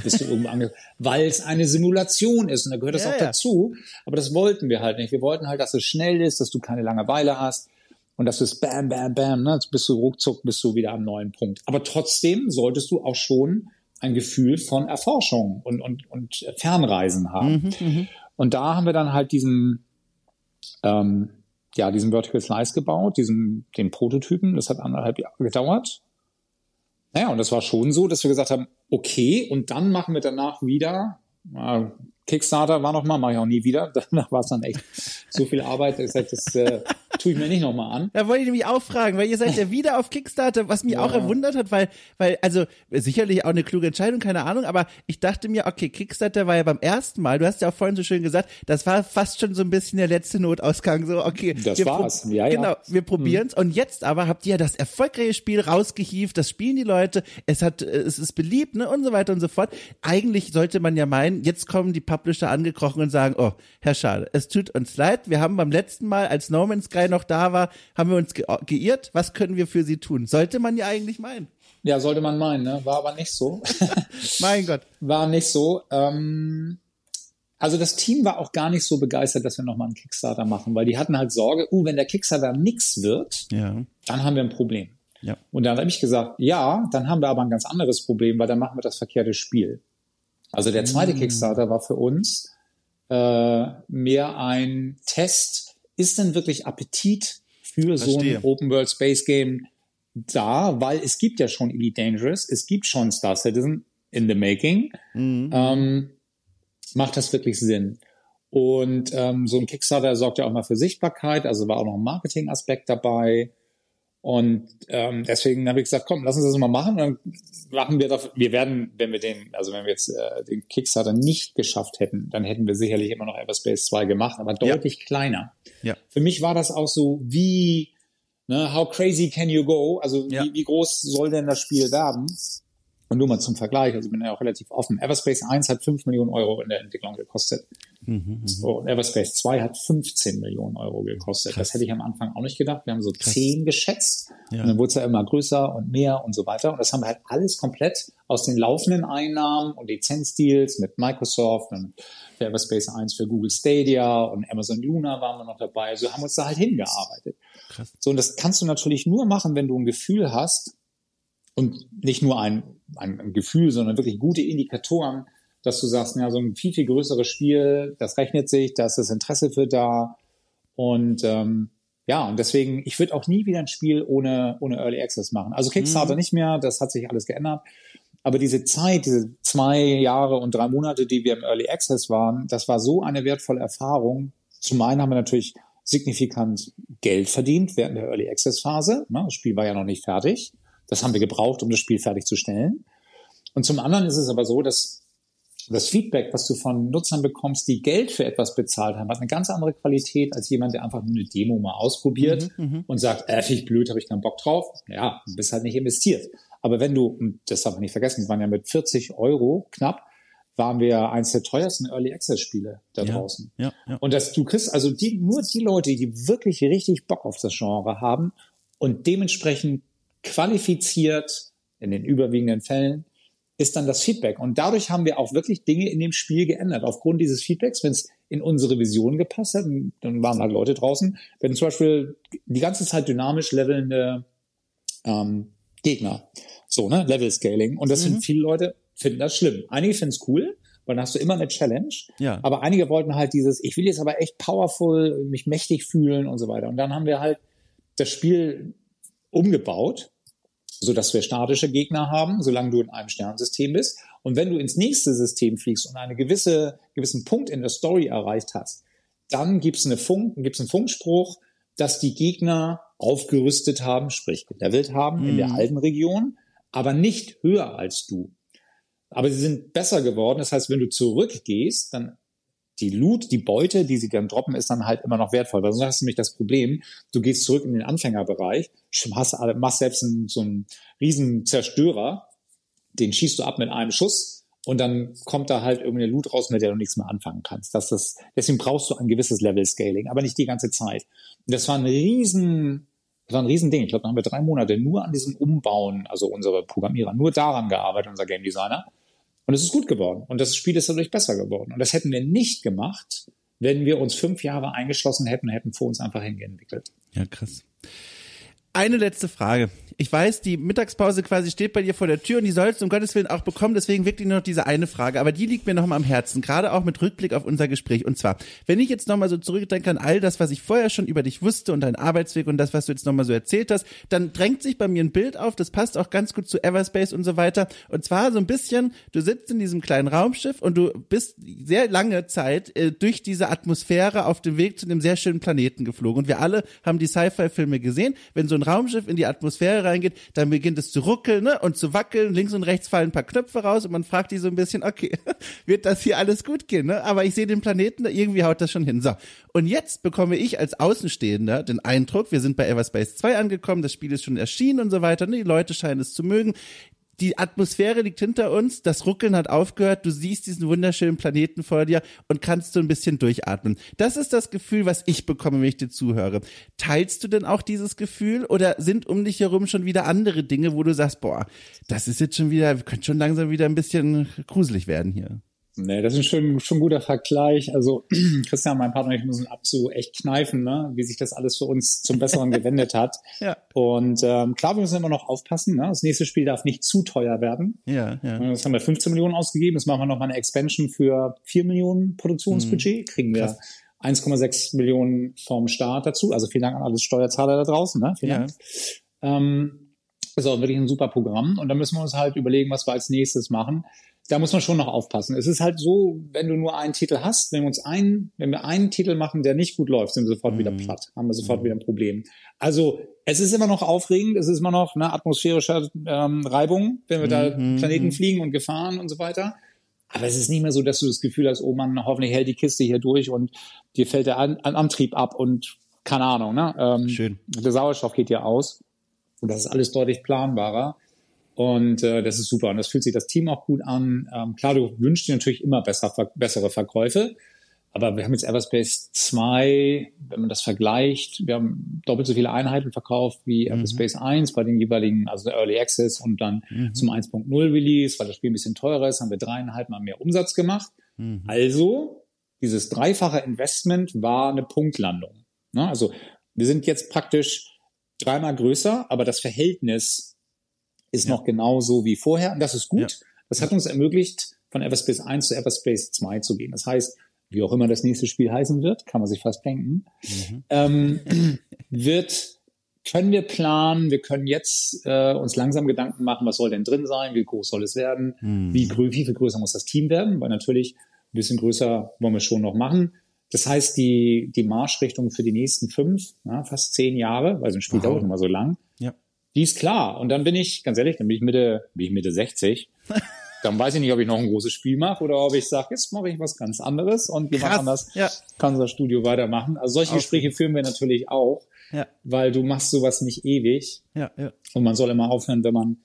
bist du irgendwo ange weil es eine Simulation ist und da gehört das ja, auch ja. dazu. Aber das wollten wir halt nicht. Wir wollten halt, dass es schnell ist, dass du keine Langeweile hast und dass es bam, bam, bam, ne, jetzt bist du ruckzuck, bist du wieder am neuen Punkt. Aber trotzdem solltest du auch schon ein Gefühl von Erforschung und, und, und Fernreisen haben. Mhm, mhm, und da haben wir dann halt diesen, ähm, ja, diesen Vertical Slice gebaut, diesen, den Prototypen. Das hat anderthalb Jahre gedauert. Naja, und das war schon so, dass wir gesagt haben, okay, und dann machen wir danach wieder, äh, Kickstarter war noch mal, mache ich auch nie wieder. Danach war es dann echt so viel Arbeit. Das, das äh, tue ich mir nicht noch mal an. Da wollte ich nämlich auch fragen, weil ihr seid ja wieder auf Kickstarter, was mich ja. auch erwundert hat, weil, weil, also sicherlich auch eine kluge Entscheidung, keine Ahnung, aber ich dachte mir, okay, Kickstarter war ja beim ersten Mal, du hast ja auch vorhin so schön gesagt, das war fast schon so ein bisschen der letzte Notausgang, so, okay. Das war's, ja, ja. Genau, wir probieren's. Mhm. Und jetzt aber habt ihr ja das erfolgreiche Spiel rausgehievt, das spielen die Leute, es hat, es ist beliebt, ne, und so weiter und so fort. Eigentlich sollte man ja meinen, jetzt kommen die Publisher angekrochen und sagen, oh, Herr Schade, es tut uns leid, wir haben beim letzten Mal, als No Man's Sky noch da war, haben wir uns ge geirrt, was können wir für Sie tun? Sollte man ja eigentlich meinen. Ja, sollte man meinen, ne? war aber nicht so. mein Gott. War nicht so. Ähm, also das Team war auch gar nicht so begeistert, dass wir nochmal einen Kickstarter machen, weil die hatten halt Sorge, uh, wenn der Kickstarter nix wird, ja. dann haben wir ein Problem. Ja. Und dann habe ich gesagt, ja, dann haben wir aber ein ganz anderes Problem, weil dann machen wir das verkehrte Spiel. Also der zweite mm. Kickstarter war für uns äh, mehr ein Test. Ist denn wirklich Appetit für Verstehe. so ein Open World Space Game da? Weil es gibt ja schon Elite Dangerous, es gibt schon Star Citizen in the making. Mm. Ähm, macht das wirklich Sinn? Und ähm, so ein Kickstarter sorgt ja auch mal für Sichtbarkeit, also war auch noch ein Marketing-Aspekt dabei. Und ähm, deswegen habe ich gesagt, komm, lass uns das mal machen. dann machen wir das. Wir werden, wenn wir den, also wenn wir jetzt äh, den Kickstarter nicht geschafft hätten, dann hätten wir sicherlich immer noch Everspace 2 gemacht, aber deutlich ja. kleiner. Ja. Für mich war das auch so, wie, ne, how crazy can you go? Also ja. wie, wie groß soll denn das Spiel werden? Und nur mal zum Vergleich, also ich bin ja auch relativ offen. Everspace 1 hat 5 Millionen Euro in der Entwicklung gekostet. Mhm, mhm, so, und Everspace 2 hat 15 Millionen Euro gekostet. Krass. Das hätte ich am Anfang auch nicht gedacht. Wir haben so Krass. 10 geschätzt. Ja. Und dann wurde es ja immer größer und mehr und so weiter. Und das haben wir halt alles komplett aus den laufenden Einnahmen und Lizenzdeals mit Microsoft und für Everspace 1 für Google Stadia und Amazon Luna waren wir noch dabei. Also haben wir uns da halt hingearbeitet. Krass. So, und das kannst du natürlich nur machen, wenn du ein Gefühl hast, und nicht nur ein, ein Gefühl, sondern wirklich gute Indikatoren, dass du sagst, ja, so ein viel, viel größeres Spiel, das rechnet sich, da ist das Interesse für da. Und ähm, ja, und deswegen, ich würde auch nie wieder ein Spiel ohne, ohne Early Access machen. Also Kickstarter mhm. nicht mehr, das hat sich alles geändert. Aber diese Zeit, diese zwei Jahre und drei Monate, die wir im Early Access waren, das war so eine wertvolle Erfahrung. Zum einen haben wir natürlich signifikant Geld verdient während der Early Access Phase. Das Spiel war ja noch nicht fertig. Das haben wir gebraucht, um das Spiel fertigzustellen. Und zum anderen ist es aber so, dass das Feedback, was du von Nutzern bekommst, die Geld für etwas bezahlt haben, hat eine ganz andere Qualität als jemand, der einfach nur eine Demo mal ausprobiert mhm, mhm. und sagt, äh, finde ich blöd, habe ich keinen Bock drauf. Ja, du bist halt nicht investiert. Aber wenn du, und das darf man nicht vergessen, wir waren ja mit 40 Euro knapp, waren wir eins der teuersten Early Access Spiele da ja, draußen. Ja, ja. Und dass du kriegst also die, nur die Leute, die wirklich richtig Bock auf das Genre haben und dementsprechend qualifiziert in den überwiegenden Fällen ist dann das Feedback. Und dadurch haben wir auch wirklich Dinge in dem Spiel geändert. Aufgrund dieses Feedbacks, wenn es in unsere Vision gepasst hat, dann waren halt Leute draußen. Wenn zum Beispiel die ganze Zeit dynamisch levelnde ähm, Gegner, so, ne, Level Scaling. Und das mhm. sind viele Leute, finden das schlimm. Einige finden es cool, weil dann hast du immer eine Challenge. Ja. Aber einige wollten halt dieses, ich will jetzt aber echt powerful, mich mächtig fühlen und so weiter. Und dann haben wir halt das Spiel umgebaut so dass wir statische Gegner haben, solange du in einem Sternensystem bist. Und wenn du ins nächste System fliegst und einen gewisse, gewissen Punkt in der Story erreicht hast, dann gibt's eine Funk, gibt's einen Funkspruch, dass die Gegner aufgerüstet haben, sprich gelevelt haben mhm. in der mhm. alten Region, aber nicht höher als du. Aber sie sind besser geworden. Das heißt, wenn du zurückgehst, dann die Loot, die Beute, die sie dann droppen, ist dann halt immer noch wertvoll. Weil sonst hast du nämlich das Problem, du gehst zurück in den Anfängerbereich, machst, machst selbst einen, so einen riesen Zerstörer, den schießt du ab mit einem Schuss und dann kommt da halt irgendeine Loot raus, mit der du nichts mehr anfangen kannst. Das ist, deswegen brauchst du ein gewisses Level Scaling, aber nicht die ganze Zeit. Und das war ein riesen, das war ein Riesending. Ich glaube, da haben wir drei Monate nur an diesem Umbauen, also unsere Programmierer, nur daran gearbeitet, unser Game Designer. Und es ist gut geworden. Und das Spiel ist dadurch besser geworden. Und das hätten wir nicht gemacht, wenn wir uns fünf Jahre eingeschlossen hätten, hätten vor uns einfach hingeentwickelt. Ja, krass. Eine letzte Frage ich weiß, die Mittagspause quasi steht bei dir vor der Tür und die sollst du um Gottes Willen auch bekommen. Deswegen wirklich nur noch diese eine Frage. Aber die liegt mir noch mal am Herzen, gerade auch mit Rückblick auf unser Gespräch. Und zwar, wenn ich jetzt noch mal so zurückdenke an all das, was ich vorher schon über dich wusste und deinen Arbeitsweg und das, was du jetzt noch mal so erzählt hast, dann drängt sich bei mir ein Bild auf, das passt auch ganz gut zu Everspace und so weiter. Und zwar so ein bisschen, du sitzt in diesem kleinen Raumschiff und du bist sehr lange Zeit äh, durch diese Atmosphäre auf dem Weg zu einem sehr schönen Planeten geflogen. Und wir alle haben die Sci-Fi-Filme gesehen. Wenn so ein Raumschiff in die Atmosphäre reingeht, dann beginnt es zu ruckeln ne, und zu wackeln. Links und rechts fallen ein paar Knöpfe raus und man fragt die so ein bisschen, okay, wird das hier alles gut gehen? Ne? Aber ich sehe den Planeten, irgendwie haut das schon hin. So, und jetzt bekomme ich als Außenstehender den Eindruck, wir sind bei Everspace 2 angekommen, das Spiel ist schon erschienen und so weiter. Ne? Die Leute scheinen es zu mögen die Atmosphäre liegt hinter uns, das Ruckeln hat aufgehört, du siehst diesen wunderschönen Planeten vor dir und kannst so ein bisschen durchatmen. Das ist das Gefühl, was ich bekomme, wenn ich dir zuhöre. Teilst du denn auch dieses Gefühl oder sind um dich herum schon wieder andere Dinge, wo du sagst, boah, das ist jetzt schon wieder, könnte schon langsam wieder ein bisschen gruselig werden hier? Nee, das ist schon, schon ein guter Vergleich. Also Christian, mein Partner, ich müssen ab so echt kneifen, ne? wie sich das alles für uns zum Besseren gewendet hat. ja. Und ähm, klar, wir müssen immer noch aufpassen. Ne? Das nächste Spiel darf nicht zu teuer werden. Ja, ja. Das haben wir 15 Millionen ausgegeben. Jetzt machen wir noch mal eine Expansion für 4 Millionen Produktionsbudget. Mhm. Kriegen wir 1,6 Millionen vom Staat dazu. Also vielen Dank an alle Steuerzahler da draußen. Ne? Vielen ja. Dank. Ähm, das ist auch wirklich ein super Programm. Und da müssen wir uns halt überlegen, was wir als nächstes machen da muss man schon noch aufpassen. Es ist halt so, wenn du nur einen Titel hast, wenn wir uns einen, wenn wir einen Titel machen, der nicht gut läuft, sind wir sofort mhm. wieder platt, haben wir sofort mhm. wieder ein Problem. Also es ist immer noch aufregend, es ist immer noch eine atmosphärische ähm, Reibung, wenn wir da mhm. Planeten mhm. fliegen und Gefahren und so weiter. Aber es ist nicht mehr so, dass du das Gefühl hast, oh man, hoffentlich hält die Kiste hier durch und dir fällt der An Antrieb ab und keine Ahnung, ne? Ähm, Schön. Der Sauerstoff geht ja aus. Und das ist alles deutlich planbarer. Und äh, das ist super. Und das fühlt sich das Team auch gut an. Ähm, klar, du wünschst dir natürlich immer besser, bessere Verkäufe. Aber wir haben jetzt Everspace 2, wenn man das vergleicht, wir haben doppelt so viele Einheiten verkauft wie mhm. Everspace 1 bei den jeweiligen, also Early Access und dann mhm. zum 1.0 Release, weil das Spiel ein bisschen teurer ist, haben wir dreieinhalb Mal mehr Umsatz gemacht. Mhm. Also, dieses dreifache Investment war eine Punktlandung. Ne? Also, wir sind jetzt praktisch dreimal größer, aber das Verhältnis ist noch genauso wie vorher und das ist gut. Das hat uns ermöglicht, von Everspace 1 zu Everspace 2 zu gehen. Das heißt, wie auch immer das nächste Spiel heißen wird, kann man sich fast denken, mhm. ähm, wird, können wir planen, wir können jetzt äh, uns langsam Gedanken machen, was soll denn drin sein, wie groß soll es werden, mhm. wie, wie viel größer muss das Team werden, weil natürlich ein bisschen größer wollen wir schon noch machen. Das heißt, die, die Marschrichtung für die nächsten fünf, ja, fast zehn Jahre, weil so ein Spiel wow. dauert immer so lang, ja. Die ist klar. Und dann bin ich, ganz ehrlich, dann bin ich Mitte, bin ich Mitte 60. dann weiß ich nicht, ob ich noch ein großes Spiel mache oder ob ich sage, jetzt mache ich was ganz anderes und jemand anders ja. kann unser Studio weitermachen. Also solche okay. Gespräche führen wir natürlich auch, ja. weil du machst sowas nicht ewig. Ja, ja. Und man soll immer aufhören, wenn man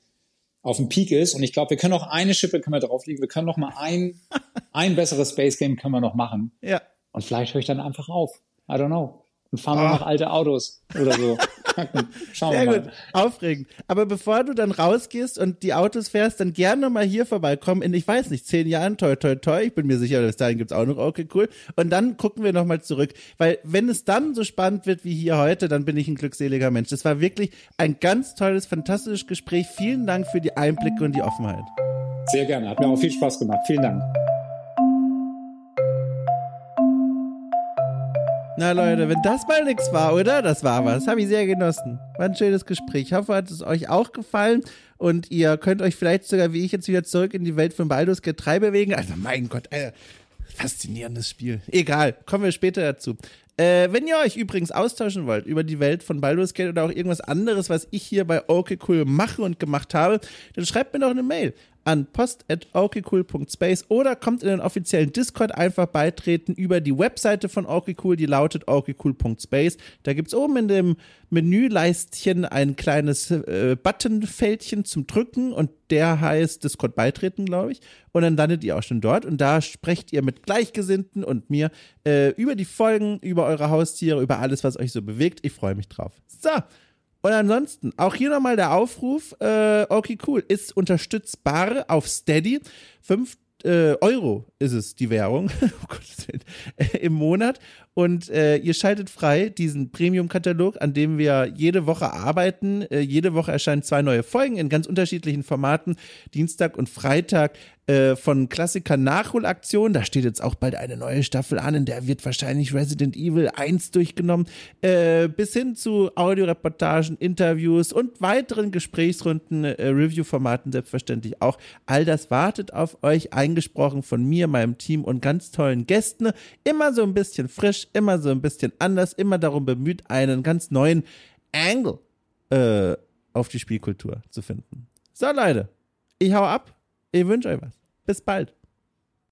auf dem Peak ist. Und ich glaube, wir können noch eine Schippe können wir drauflegen. Wir können noch mal ein, ein besseres Space Game können wir noch machen. Ja. Und vielleicht höre ich dann einfach auf. I don't know. Und fahren wir oh. noch alte Autos oder so. Schauen Sehr wir mal. gut, aufregend. Aber bevor du dann rausgehst und die Autos fährst, dann gerne mal hier vorbeikommen in, ich weiß nicht, zehn Jahren, toi, toi, toi. Ich bin mir sicher, bis dahin gibt's auch noch, okay, cool. Und dann gucken wir nochmal zurück. Weil wenn es dann so spannend wird wie hier heute, dann bin ich ein glückseliger Mensch. Das war wirklich ein ganz tolles, fantastisches Gespräch. Vielen Dank für die Einblicke und die Offenheit. Sehr gerne. Hat mir auch viel Spaß gemacht. Vielen Dank. Na Leute, wenn das mal nichts war, oder? Das war was. Habe ich sehr genossen. War ein schönes Gespräch. Ich hoffe, hat es euch auch gefallen und ihr könnt euch vielleicht sogar wie ich jetzt wieder zurück in die Welt von Baldur's Gate 3 bewegen. Also mein Gott, äh, faszinierendes Spiel. Egal, kommen wir später dazu. Äh, wenn ihr euch übrigens austauschen wollt über die Welt von Baldur's Gate oder auch irgendwas anderes, was ich hier bei Okay Cool mache und gemacht habe, dann schreibt mir doch eine Mail an post.okcool.space oder kommt in den offiziellen Discord einfach beitreten über die Webseite von OKCool, die lautet okcool.space. Da gibt es oben in dem Menüleistchen ein kleines äh, Buttonfältchen zum Drücken und der heißt Discord beitreten, glaube ich. Und dann landet ihr auch schon dort und da sprecht ihr mit Gleichgesinnten und mir äh, über die Folgen, über eure Haustiere, über alles, was euch so bewegt. Ich freue mich drauf. So. Und ansonsten, auch hier nochmal der Aufruf, äh, okay, cool, ist unterstützbar auf Steady. Fünf äh, Euro ist es, die Währung, oh im Monat. Und äh, ihr schaltet frei diesen Premium-Katalog, an dem wir jede Woche arbeiten. Äh, jede Woche erscheinen zwei neue Folgen in ganz unterschiedlichen Formaten. Dienstag und Freitag äh, von Klassiker Nachholaktion. Da steht jetzt auch bald eine neue Staffel an, in der wird wahrscheinlich Resident Evil 1 durchgenommen. Äh, bis hin zu Audioreportagen, Interviews und weiteren Gesprächsrunden, äh, Review-Formaten selbstverständlich auch. All das wartet auf euch, eingesprochen von mir, meinem Team und ganz tollen Gästen. Immer so ein bisschen frisch, immer so ein bisschen anders, immer darum bemüht, einen ganz neuen Angle äh, auf die Spielkultur zu finden. So, Leute, ich hau ab. Ich wünsche euch was. Bis bald.